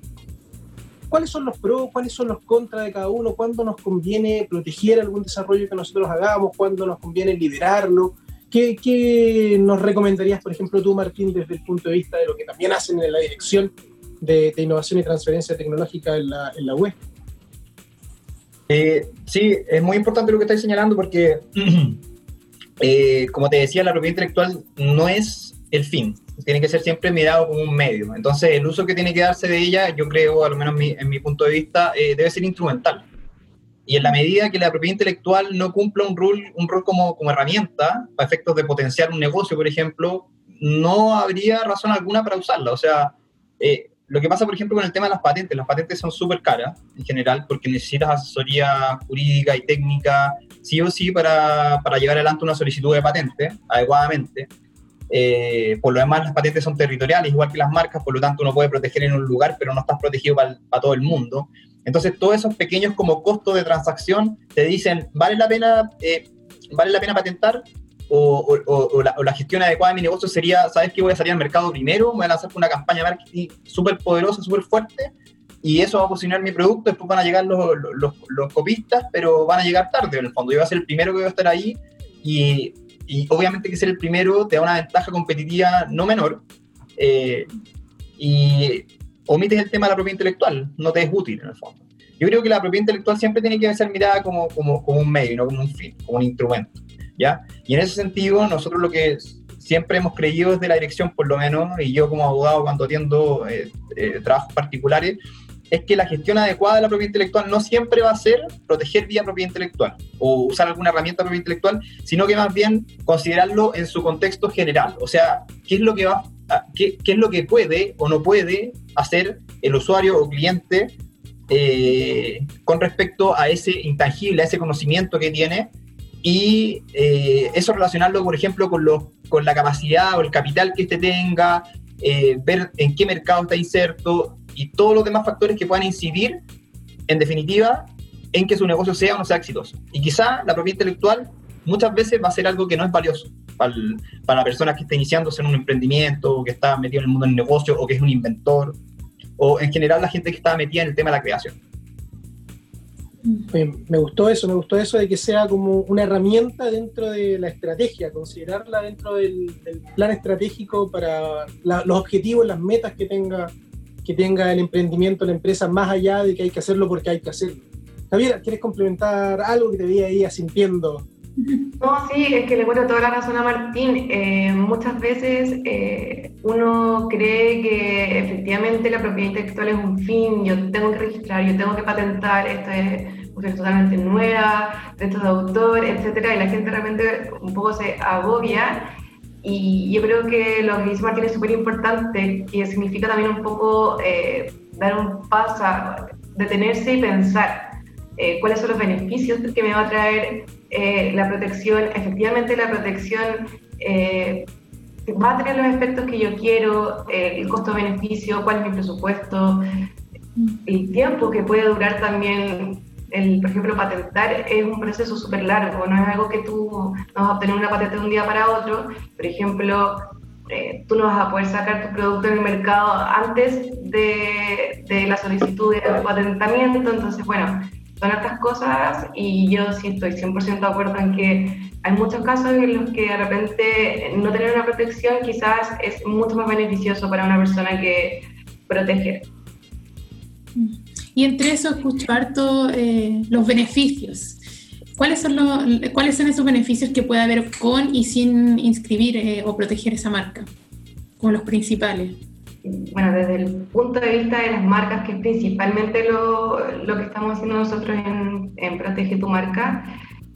¿Cuáles son los pros, cuáles son los contras de cada uno? ¿Cuándo nos conviene proteger algún desarrollo que nosotros hagamos? ¿Cuándo nos conviene liderarlo? ¿Qué, ¿Qué, nos recomendarías, por ejemplo, tú, Martín, desde el punto de vista de lo que también hacen en la dirección de, innovación y transferencia tecnológica en la, en la web? Eh, sí, es muy importante lo que estáis señalando porque, eh, como te decía, la propiedad intelectual no es el fin, tiene que ser siempre mirado como un medio. Entonces, el uso que tiene que darse de ella, yo creo, al menos en mi, punto de vista, eh, debe ser instrumental. Y en la medida que la propiedad intelectual no cumpla un rol, un rol como, como herramienta, para efectos de potenciar un negocio, por ejemplo, no habría razón alguna para usarla. O sea, eh, lo que pasa, por ejemplo, con el tema de las patentes, las patentes son súper caras en general porque necesitas asesoría jurídica y técnica, sí o sí, para, para llevar adelante una solicitud de patente adecuadamente. Eh, por lo demás, las patentes son territoriales, igual que las marcas, por lo tanto uno puede proteger en un lugar, pero no estás protegido para, todo el mundo. Entonces, todos esos pequeños como costos de transacción te dicen, ¿vale la pena, eh, ¿vale la pena patentar? O, la, gestión adecuada de mi negocio sería, ¿sabes qué? Voy a salir al mercado primero, voy a lanzar una campaña marketing súper poderosa, súper fuerte, y eso va a posicionar mi producto, después van a llegar los, los, copistas, pero van a llegar tarde, en el fondo. Yo voy a ser el primero que voy a estar ahí, y, y obviamente que ser el primero te da una ventaja competitiva no menor, eh, y omites el tema de la propiedad intelectual, no te es útil en el fondo. Yo creo que la propiedad intelectual siempre tiene que ser mirada como, como, como un medio, no como un fin, como un instrumento. ¿ya? Y en ese sentido, nosotros lo que siempre hemos creído desde la dirección, por lo menos, y yo como abogado cuando atiendo eh, eh, trabajos particulares, es que la gestión adecuada de la propiedad intelectual no siempre va a ser proteger vía propiedad intelectual o usar alguna herramienta de propiedad intelectual, sino que más bien considerarlo en su contexto general. O sea, qué es lo que va, qué, qué es lo que puede o no puede hacer el usuario o cliente eh, con respecto a ese intangible, a ese conocimiento que tiene y eh, eso relacionarlo, por ejemplo, con, con la capacidad o el capital que éste tenga, eh, ver en qué mercado está inserto y todos los demás factores que puedan incidir, en definitiva, en que su negocio sea o no sea exitoso. Y quizá la propiedad intelectual muchas veces va a ser algo que no es valioso para, para la persona que está iniciándose en un emprendimiento, o que está metido en el mundo del negocio, o que es un inventor, o en general la gente que está metida en el tema de la creación me gustó eso, me gustó eso de que sea como una herramienta dentro de la estrategia, considerarla dentro del, plan estratégico para los objetivos, las metas que tenga, que tenga el emprendimiento, la empresa, más allá de que hay que hacerlo porque hay que hacerlo. Javier, ¿quieres complementar algo que te vi ahí asintiendo? No, sí, es que le cuento toda la razón a Martín. Eh, muchas veces eh, uno cree que efectivamente la propiedad intelectual es un fin, yo tengo que registrar, yo tengo que patentar, esto es totalmente nueva, derechos de autor, etcétera, y la gente realmente un poco se agobia. Y yo creo que lo que dice Martín es súper importante y significa también un poco eh, dar un paso, detenerse y pensar cuáles son los beneficios que me va a traer eh, la protección, efectivamente la protección eh, va a tener los efectos que yo quiero, eh, el costo-beneficio, cuál es mi presupuesto, el tiempo que puede durar también, el, por ejemplo, patentar es un proceso súper largo, no es algo que tú no vas a obtener una patente de un día para otro, por ejemplo, tú no vas a poder sacar tu producto en el mercado antes de, de la solicitud de patentamiento, entonces, bueno, son estas cosas y yo sí estoy 100% de acuerdo en que hay muchos casos en los que de repente no tener una protección quizás es mucho más beneficioso para una persona que proteger. Y entre eso escucho harto eh, los beneficios. ¿Cuáles son, los, ¿Cuáles son esos beneficios que puede haber con y sin inscribir eh, o proteger esa marca? Como los principales bueno, desde el punto de vista de las marcas, que es principalmente lo, lo que estamos haciendo nosotros en, en Protege tu Marca,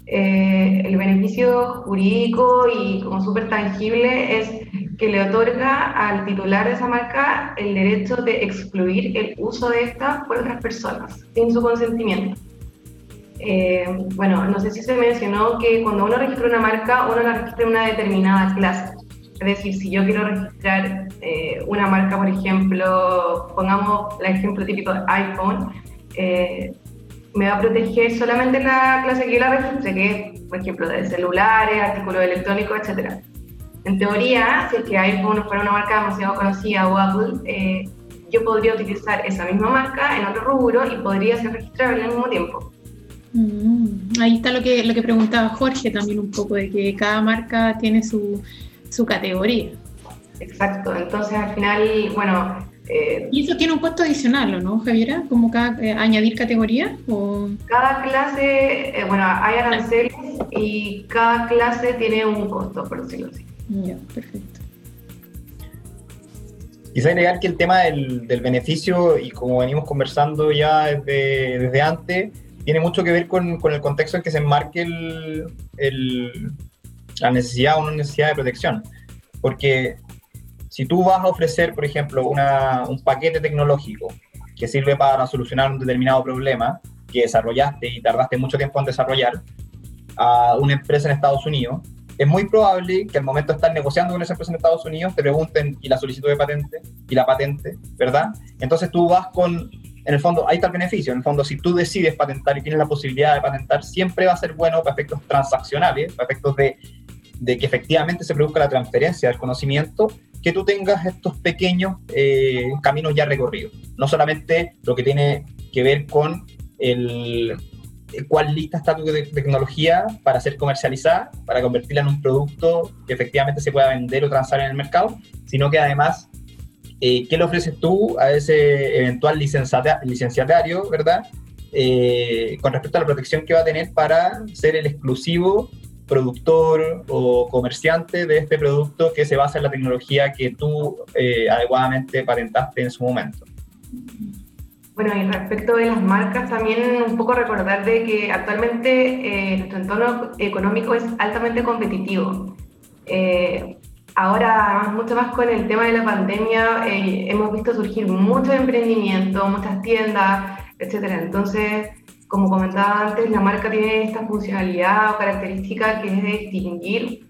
eh, el beneficio jurídico y como súper tangible es que le otorga al titular de esa marca el derecho de excluir el uso de esta por otras personas, sin su consentimiento. Eh, bueno, no sé si se mencionó que cuando uno registra una marca, uno la registra en una determinada clase. Es decir, si yo quiero registrar eh, una marca, por ejemplo, pongamos el ejemplo típico de iPhone, eh, me va a proteger solamente la clase que yo la registre, que es, por ejemplo, de celulares, artículos electrónicos, etc. En teoría, si es que iPhone fuera una marca demasiado conocida o Apple, eh, yo podría utilizar esa misma marca en otro rubro y podría ser registrable al mismo tiempo. Mm, ahí está lo que, lo que preguntaba Jorge también un poco, de que cada marca tiene su, su categoría. Exacto, entonces al final, bueno, Eh, ¿Y eso tiene un costo adicional, o no, Javiera? ¿Como cada, eh, añadir categoría? O... Cada clase, bueno, hay aranceles y cada clase tiene un costo, por decirlo así. Ya, perfecto. Quizá agregar que el tema del, del, beneficio, y como venimos conversando ya desde, desde antes, tiene mucho que ver con, con, el contexto en que se enmarque el, el, la necesidad o no necesidad de protección. Porque si tú vas a ofrecer, por ejemplo, una, un paquete tecnológico que sirve para solucionar un determinado problema que desarrollaste y tardaste mucho tiempo en desarrollar a una empresa en Estados Unidos, es muy probable que al momento de estar negociando con esa empresa en Estados Unidos te pregunten y la solicitud de patente y la patente, ¿verdad? Entonces tú vas con, en el fondo, ahí está el beneficio, en el fondo si tú decides patentar y tienes la posibilidad de patentar, siempre va a ser bueno para efectos transaccionales, para efectos de, de que efectivamente se produzca la transferencia del conocimiento, que tú tengas estos pequeños eh, caminos ya recorridos. No solamente lo que tiene que ver con el, cuál lista está tu tecnología para ser comercializada, para convertirla en un producto que efectivamente se pueda vender o transar en el mercado, sino que además, eh, ¿qué le ofreces tú a ese eventual licenciatario, verdad? Eh, con respecto a la protección que va a tener para ser el exclusivo productor o comerciante de este producto que se basa en la tecnología que tú eh, adecuadamente patentaste en su momento. Bueno, y respecto de las marcas, también un poco recordar de que actualmente eh, nuestro entorno económico es altamente competitivo. Eh, ahora, mucho más con el tema de la pandemia, eh, hemos visto surgir mucho emprendimiento, muchas tiendas, etcétera. Entonces, como comentaba antes, la marca tiene esta funcionalidad o característica que es de distinguir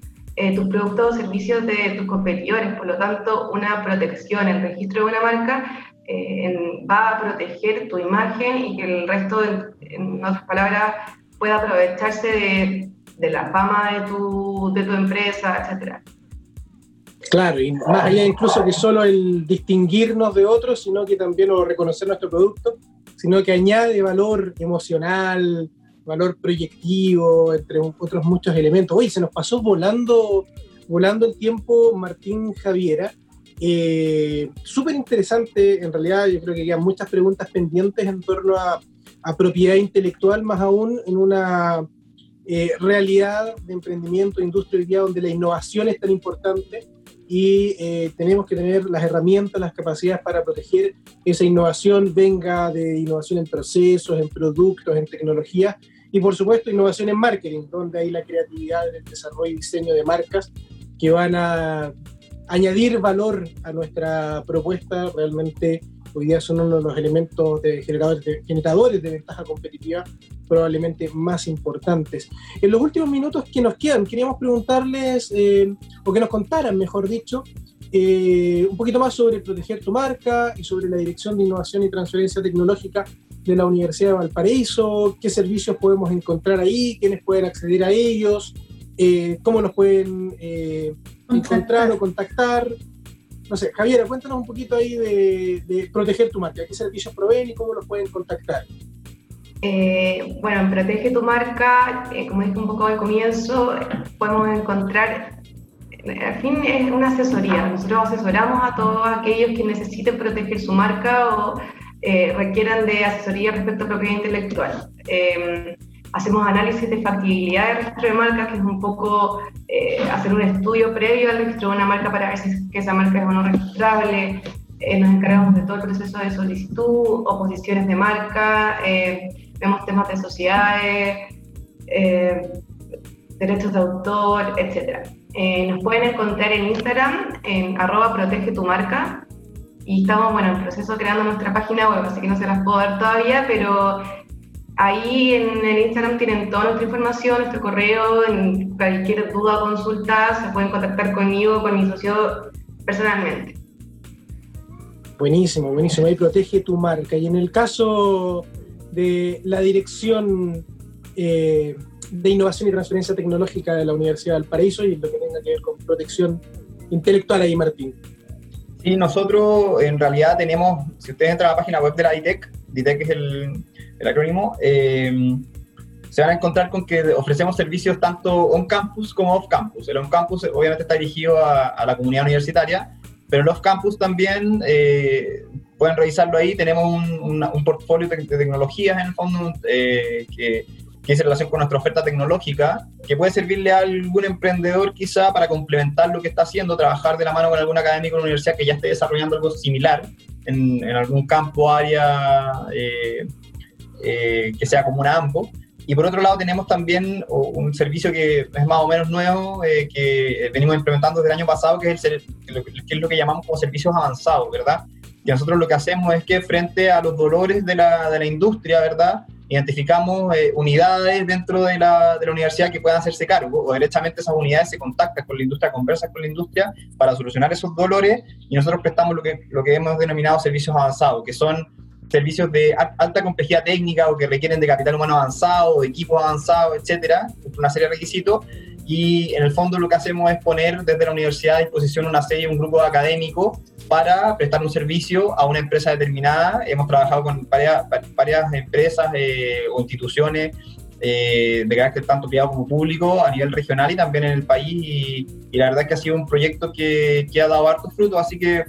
tus productos o servicios de tus competidores. Por lo tanto, una protección, el registro de una marca eh, va a proteger tu imagen y que el resto, en otras palabras, pueda aprovecharse de, la fama de tu, empresa, etc. Claro, y más allá incluso que solo el distinguirnos de otros, sino que también o reconocer nuestro producto, sino que añade valor emocional, valor proyectivo, entre otros muchos elementos. Oye, se nos pasó volando, volando el tiempo Martín Javiera. Eh, Súper interesante, en realidad yo creo que quedan muchas preguntas pendientes en torno a, propiedad intelectual, más aún en una eh, realidad de emprendimiento, industria hoy día donde la innovación es tan importante y eh, tenemos que tener las herramientas, las capacidades para proteger esa innovación, venga de innovación en procesos, en productos, en tecnología y por supuesto innovación en marketing, donde hay la creatividad, el desarrollo y diseño de marcas que van a añadir valor a nuestra propuesta realmente hoy día son uno de los elementos de generadores de, generadores de ventaja competitiva probablemente más importantes. En los últimos minutos que nos quedan, queríamos preguntarles, eh, o que nos contaran, mejor dicho, eh, un poquito más sobre proteger tu marca y sobre la Dirección de Innovación y Transferencia Tecnológica de la Universidad de Valparaíso, qué servicios podemos encontrar ahí, quiénes pueden acceder a ellos, eh, cómo nos pueden encontrar o contactar. No sé, Javier, cuéntanos un poquito ahí de, proteger tu marca. ¿Qué servicios proveen y cómo los pueden contactar? Eh, bueno, en Protege tu marca, eh, como dije un poco al comienzo, podemos encontrar, al fin es una asesoría. Nosotros asesoramos a todos aquellos que necesiten proteger su marca o eh, requieran de asesoría respecto a propiedad intelectual hacemos análisis de factibilidad de registro de marca, que es un poco eh, hacer un estudio previo al registro de una marca para ver si esa marca es o no registrable. Eh, nos encargamos de todo el proceso de solicitud, oposiciones de marca, eh, vemos temas de sociedades, derechos de autor, etc. nos pueden encontrar en Instagram, en arroba protege tu marca, y estamos bueno, en proceso creando nuestra página web, así que no se las puedo dar todavía, pero Ahí en el Instagram tienen toda nuestra información, nuestro correo, en cualquier duda o consulta se pueden contactar conmigo, con mi socio personalmente. Buenísimo, buenísimo. Ahí protege tu marca. Y en el caso de la dirección eh, de innovación y transferencia tecnológica de la Universidad del Paraíso y lo que tenga que ver con protección intelectual ahí, Martín. Sí, nosotros en realidad tenemos, si ustedes entran a la página web de la DITEC, DITEC es el, el acrónimo, eh, se van a encontrar con que ofrecemos servicios tanto on-campus como off-campus. El on-campus obviamente está dirigido a, la comunidad universitaria, pero el off-campus también, eh, pueden revisarlo ahí. Tenemos un, un, portfolio de, tecnologías en el fondo eh, que, que es en relación con nuestra oferta tecnológica, que puede servirle a algún emprendedor quizá para complementar lo que está haciendo, trabajar de la mano con algún académico de una universidad que ya esté desarrollando algo similar en, en algún campo, área eh, eh, que sea común a ambos. Y por otro lado tenemos también un servicio que es más o menos nuevo, que venimos implementando desde el año pasado, que es, el, que es lo que llamamos como servicios avanzados, ¿verdad? Y nosotros lo que hacemos es que frente a los dolores de la, de la industria, ¿verdad? Identificamos eh, unidades dentro de la, de la, universidad que puedan hacerse cargo, o derechamente esas unidades se contactan con la industria, conversan con la industria para solucionar esos dolores, y nosotros prestamos lo que, lo que hemos denominado servicios avanzados, que son servicios de alta complejidad técnica o que requieren de capital humano avanzado, de equipos avanzados, etcétera, una serie de requisitos, y en el fondo lo que hacemos es poner desde la universidad a disposición una serie, un grupo académico para prestar un servicio a una empresa determinada. Hemos trabajado con varias, varias empresas eh, o instituciones eh, de carácter tanto privado como público a nivel regional y también en el país y, la verdad es que ha sido un proyecto que, que ha dado hartos frutos, así que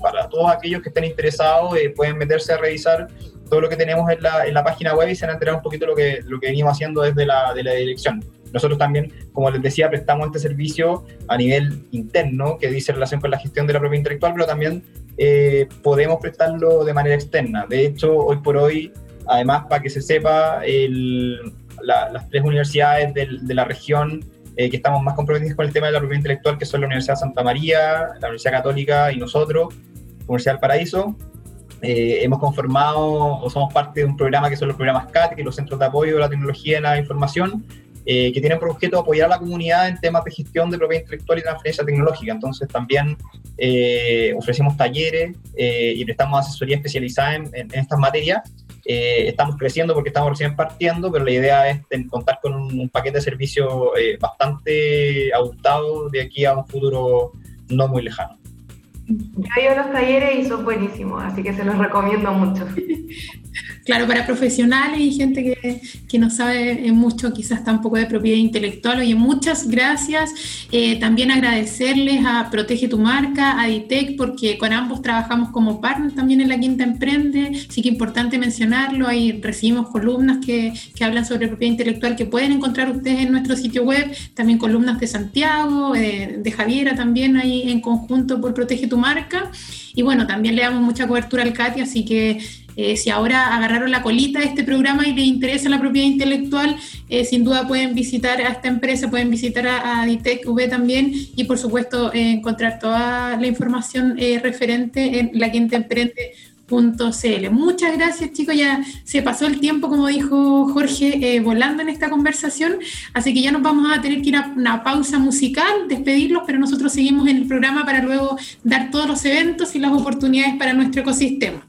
para todos aquellos que estén interesados eh, pueden meterse a revisar todo lo que tenemos en la, en la página web y se van a enterar un poquito lo que, lo que venimos haciendo desde la, de la dirección. Nosotros también, como les decía, prestamos este servicio a nivel interno, que dice relación con la gestión de la propiedad intelectual, pero también eh, podemos prestarlo de manera externa. De hecho, hoy por hoy, además, para que se sepa, las tres universidades de la región eh, que estamos más comprometidos con el tema de la propiedad intelectual, que son la Universidad de Santa María, la Universidad Católica y nosotros, Universidad del Paraíso, eh, hemos conformado o somos parte de un programa que son los programas CAT, que los Centros de Apoyo de la Tecnología y la Información, eh, que tienen por objeto apoyar a la comunidad en temas de gestión de propiedad intelectual y transferencia tecnológica. Entonces también eh, ofrecemos talleres eh, y prestamos asesoría especializada en, estas materias. Estamos creciendo porque estamos recién partiendo, pero la idea es contar con un, paquete de servicios bastante adoptado de aquí a un futuro no muy lejano. Yo he ido a los talleres y son buenísimos, así que se los recomiendo mucho. Claro, para profesionales y gente que, que, no sabe mucho, quizás tampoco de propiedad intelectual. Oye, muchas gracias. Eh, también agradecerles a Protege tu Marca, a Ditec, porque con ambos trabajamos como partner también en la Quinta Emprende. Sí que importante mencionarlo. Ahí recibimos columnas que, que hablan sobre propiedad intelectual que pueden encontrar ustedes en nuestro sitio web. También columnas de Santiago, eh, de Javiera también ahí en conjunto por Protege tu Marca. Y bueno, también le damos mucha cobertura al CATI, así que eh, si ahora agarraron la colita de este programa y les interesa la propiedad intelectual, eh, sin duda pueden visitar a esta empresa, pueden visitar a, a Ditec V también y por supuesto eh, encontrar toda la información referente en la emprende.cl. Muchas gracias chicos, ya se pasó el tiempo, como dijo Jorge, volando en esta conversación, así que ya nos vamos a tener que ir a una pausa musical, despedirlos, pero nosotros seguimos en el programa para luego dar todos los eventos y las oportunidades para nuestro ecosistema.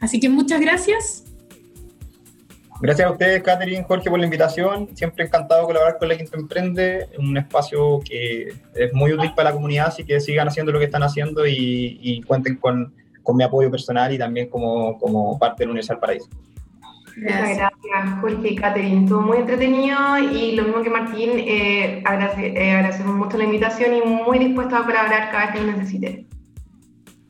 Así que muchas gracias. Gracias a ustedes, Catherine, Jorge, por la invitación. Siempre encantado de colaborar con la Quinta Emprende, un espacio que es muy útil para la comunidad, así que sigan haciendo lo que están haciendo y, cuenten con, con, mi apoyo personal y también como, como parte del Paraíso. Gracias. gracias, Jorge y Catherine. Estuvo muy entretenido y lo mismo que Martín, eh, eh agradecemos mucho la invitación y muy dispuesto a colaborar cada vez que lo necesite.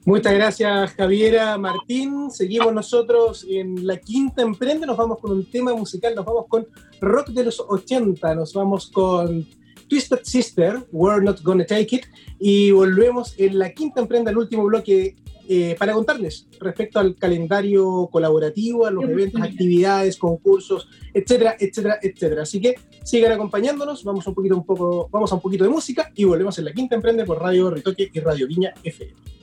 Muchas gracias, Javiera Martín. Seguimos nosotros en la quinta emprende. Nos vamos con un tema musical, nos vamos con rock de los 80, nos vamos con Twisted Sister, We're Not Gonna Take It, y volvemos en la quinta emprende, al último bloque, eh, para contarles respecto al calendario colaborativo, a los eventos, actividades, concursos, etcétera, etcétera, etcétera. Así que sigan acompañándonos, vamos un poquito, un poco, vamos a un poquito de música y volvemos en la quinta emprende por Radio Ritoque y Radio Viña FM.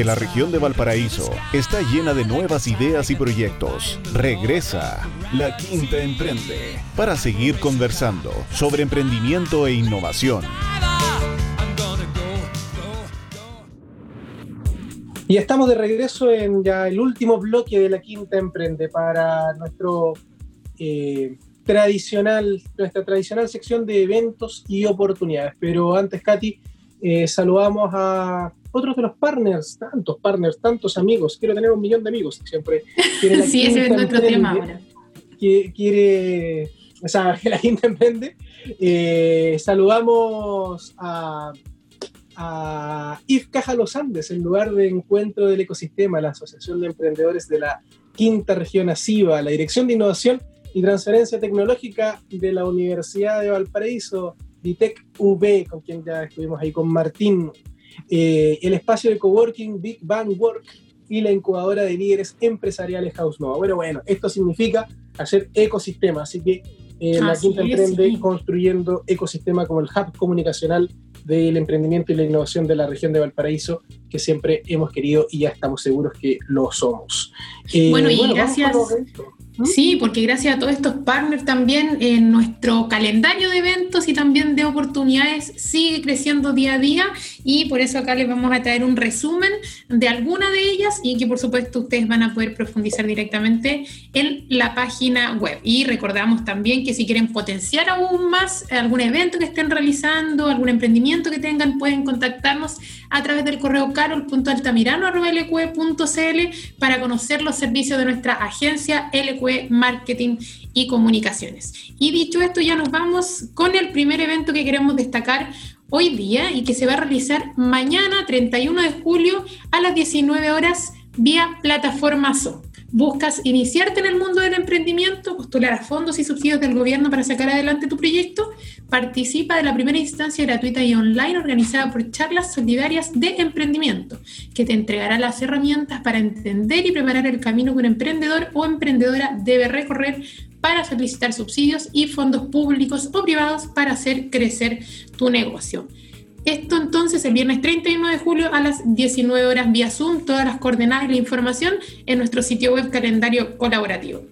Porque la región de Valparaíso está llena de nuevas ideas y proyectos. Regresa La Quinta Emprende para seguir conversando sobre emprendimiento e innovación. Y estamos de regreso en ya el último bloque de la Quinta Emprende para nuestro eh, tradicional, nuestra tradicional sección de eventos y oportunidades. Pero antes, Katy, eh, saludamos a otros de los partners, tantos partners, tantos amigos. Quiero tener un millón de amigos siempre. sí, ese es nuestro tema ahora. Que quiere, o sea, que la gente emprende. Eh, saludamos a, a IFCAJA Los Andes, el lugar de encuentro del ecosistema, la Asociación de Emprendedores de la Quinta Región ASIVA, la Dirección de Innovación y Transferencia Tecnológica de la Universidad de Valparaíso, DITEC V, con quien ya estuvimos ahí con Martín, eh, el espacio de coworking Big Bang Work y la incubadora de líderes empresariales House Nova. Bueno, bueno, esto significa hacer ecosistema, así que eh, la Quinta emprende construyendo ecosistema como el hub comunicacional del emprendimiento y la innovación de la región de Valparaíso, que siempre hemos querido y ya estamos seguros que lo somos. Eh, bueno, y gracias. Sí, porque gracias a todos estos partners también en nuestro calendario de eventos y también de oportunidades sigue creciendo día a día y por eso acá les vamos a traer un resumen de alguna de ellas y que por supuesto ustedes van a poder profundizar directamente en la página web. Y recordamos también que si quieren potenciar aún más algún evento que estén realizando, algún emprendimiento que tengan, pueden contactarnos a través del correo carol.altamirano.lq.cl para conocer los servicios de nuestra agencia Marketing y Comunicaciones. Y dicho esto, ya nos vamos con el primer evento que queremos destacar hoy día y que se va a realizar mañana, 31 de julio, a las 19 horas vía plataforma Zoom. ¿Buscas iniciarte en el mundo del emprendimiento, postular a fondos y subsidios del gobierno para sacar adelante tu proyecto? Participa de la primera instancia gratuita y online organizada por Charlas Solidarias de Emprendimiento, que te entregará las herramientas para entender y preparar el camino que un emprendedor o emprendedora debe recorrer para solicitar subsidios y fondos públicos o privados para hacer crecer tu negocio. Esto entonces el viernes 31 de julio a las 19 horas vía Zoom, todas las coordenadas y la información en nuestro sitio web calendario colaborativo.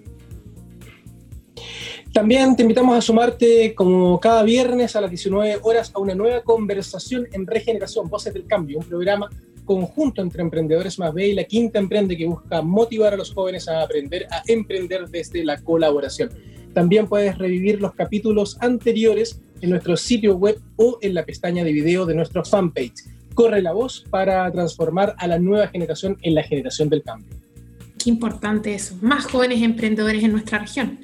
También te invitamos a sumarte como cada viernes a las 19 horas a una nueva conversación en Regeneración, Voces del Cambio, un programa conjunto entre Emprendedores Más B y la Quinta Emprende que busca motivar a los jóvenes a aprender a emprender desde la colaboración. También puedes revivir los capítulos anteriores en nuestro sitio web o en la pestaña de video de nuestro fanpage. Corre la voz para transformar a la nueva generación en la generación del cambio. Qué importante eso. Más jóvenes emprendedores en nuestra región.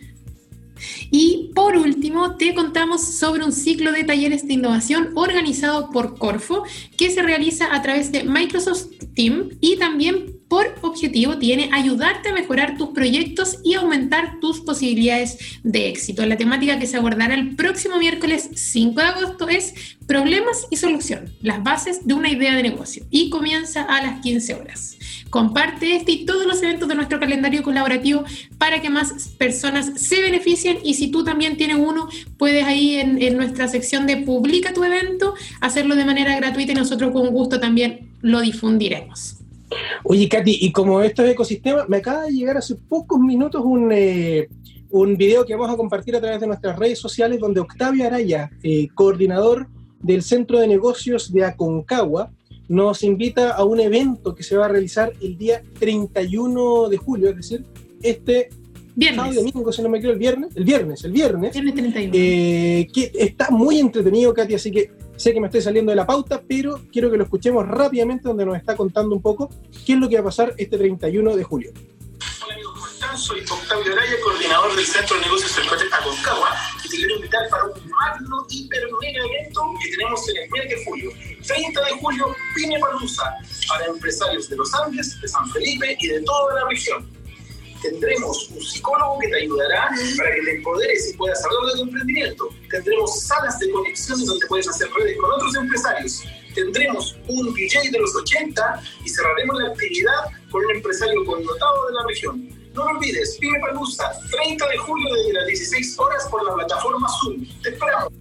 Y por último, te contamos sobre un ciclo de talleres de innovación organizado por Corfo que se realiza a través de Microsoft Team y también por objetivo tiene ayudarte a mejorar tus proyectos y aumentar tus posibilidades de éxito. La temática que se abordará el próximo miércoles 5 de agosto es problemas y solución, las bases de una idea de negocio y comienza a las 15 horas. Comparte este y todos los eventos de nuestro calendario colaborativo para que más personas se beneficien y si tú también tienes uno, puedes ahí en, en nuestra sección de publica tu evento, hacerlo de manera gratuita y nosotros con gusto también lo difundiremos. Oye, Katy, y como esto es ecosistema, me acaba de llegar hace pocos minutos un, eh, un video que vamos a compartir a través de nuestras redes sociales donde Octavio Araya, eh, coordinador del Centro de Negocios de Aconcagua, nos invita a un evento que se va a realizar el día 31 de julio, es decir, este Viernes. domingo, si no me equivoco, el viernes, el viernes, el viernes. Viernes 31. Eh, que está muy entretenido, Katy, así que sé que me estoy saliendo de la pauta, pero quiero que lo escuchemos rápidamente donde nos está contando un poco qué es lo que va a pasar este 31 de julio. Hola amigos. Soy Octavio Araya, coordinador del Centro de Negocios del Coche Aconcagua, y te quiero invitar para un magno, hiper, mega evento que tenemos en el mes de julio. 30 de julio, Pine Palusa, para empresarios de los Andes, de San Felipe y de toda la región tendremos un psicólogo que te ayudará para que te empoderes y puedas hablar de tu emprendimiento. Tendremos salas de conexión donde puedes hacer redes con otros empresarios. Tendremos un DJ de los 80 y cerraremos la actividad con un empresario connotado de la región. No lo olvides, Pyme Palusa, 30 de julio desde las 16 horas por la plataforma Zoom. Te esperamos.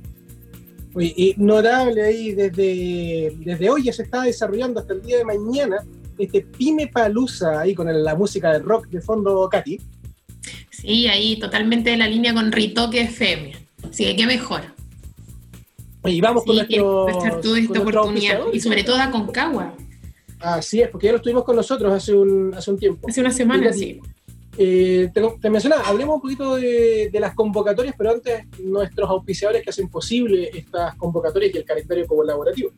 Oye, notable ahí, desde, desde hoy ya se está desarrollando hasta el día de mañana este Pyme Palusa ahí con la música de rock de fondo, Katy. Sí, ahí totalmente de la línea con Ritoque FM. Así que qué mejor. Y vamos con nuestro. toda esta oportunidad. Y sobre todo a Concagua. Así es, porque ya lo estuvimos con nosotros hace un, hace un tiempo. Hace una semana, sí. Eh, te, mencionaba, hablemos un poquito de, las convocatorias, pero antes nuestros auspiciadores que hacen posible estas convocatorias y el calendario colaborativo.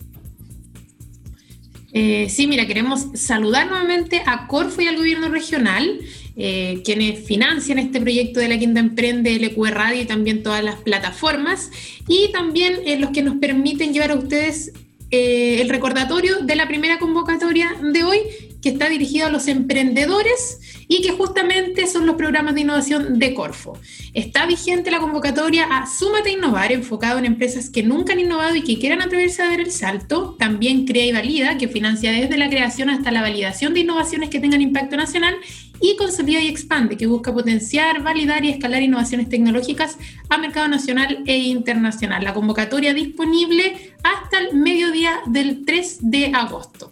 Eh, sí, mira, queremos saludar nuevamente a Corfo y al gobierno regional, eh, quienes financian este proyecto de la Quinta Emprende, LQ Radio y también todas las plataformas, y también los que nos permiten llevar a ustedes el recordatorio de la primera convocatoria de hoy, que está dirigido a los emprendedores y que justamente son los programas de innovación de Corfo. Está vigente la convocatoria a Súmate a Innovar, enfocado en empresas que nunca han innovado y que quieran atreverse a dar el salto. También Crea y Valida, que financia desde la creación hasta la validación de innovaciones que tengan impacto nacional. Y Consolida y Expande, que busca potenciar, validar y escalar innovaciones tecnológicas a mercado nacional e internacional. La convocatoria disponible hasta el mediodía del 3 de agosto.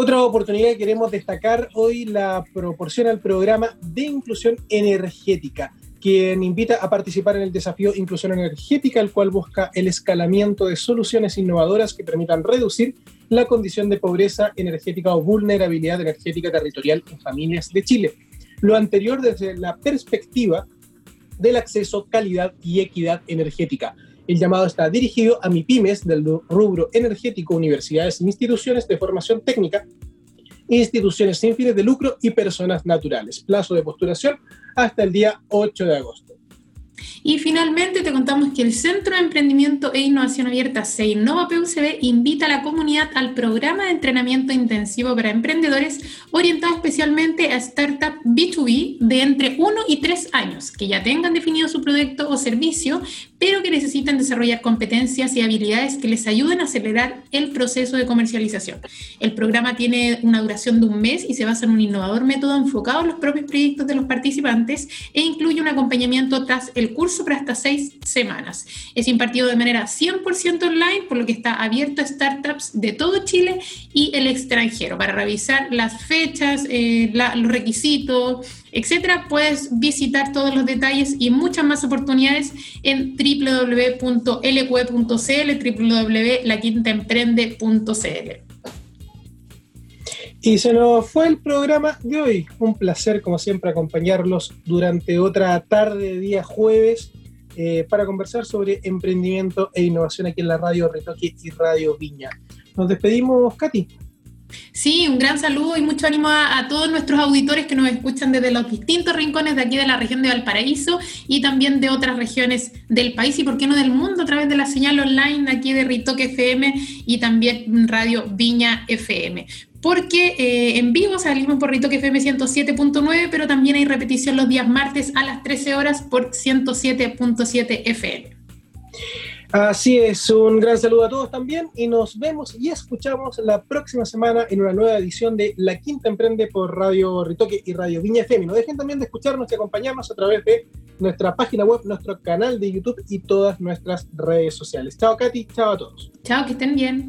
Otra oportunidad que queremos destacar hoy la proporciona el programa de inclusión energética, quien invita a participar en el desafío Inclusión Energética, el cual busca el escalamiento de soluciones innovadoras que permitan reducir la condición de pobreza energética o vulnerabilidad energética territorial en familias de Chile. Lo anterior desde la perspectiva del acceso, calidad y equidad energética el llamado está dirigido a MIPIMES del rubro energético, universidades e instituciones de formación técnica, instituciones sin fines de lucro y personas naturales. Plazo de postulación hasta el día 8 de agosto. Y finalmente te contamos que el Centro de Emprendimiento e Innovación Abierta CEINNOVA PUCB invita a la comunidad al programa de entrenamiento intensivo para emprendedores orientado especialmente a startup B2B de entre 1 y 3 años, que ya tengan definido su producto o servicio, pero que necesitan desarrollar competencias y habilidades que les ayuden a acelerar el proceso de comercialización. El programa tiene una duración de un mes y se basa en un innovador método enfocado en los propios proyectos de los participantes e incluye un acompañamiento tras el curso por hasta seis semanas. Es impartido de manera 100% online, por lo que está abierto a startups de todo Chile y el extranjero. Para revisar las fechas, eh, los requisitos, etcétera, puedes visitar todos los detalles y muchas más oportunidades en www.lq.cl, www.laquintaemprende.cl. Y se nos fue el programa de hoy. Un placer, como siempre, acompañarlos durante otra tarde, día jueves, eh, para conversar sobre emprendimiento e innovación aquí en la radio Retoque y Radio Viña. Nos despedimos, Katy. Sí, un gran saludo y mucho ánimo a, todos nuestros auditores que nos escuchan desde los distintos rincones de aquí de la región de Valparaíso y también de otras regiones del país y, por qué no, del mundo a través de la señal online aquí de Ritoque FM y también Radio Viña FM. Porque eh, en vivo salimos por Ritoque FM 107.9, pero también hay repetición los días martes a las 13 horas por 107.7 FM. Así es, un gran saludo a todos también y nos vemos y escuchamos la próxima semana en una nueva edición de La Quinta Emprende por Radio Ritoque y Radio Viña FM. No dejen también de escucharnos y acompañarnos a través de nuestra página web, nuestro canal de YouTube y todas nuestras redes sociales. Chao Katy, chao a todos. Chao, que estén bien.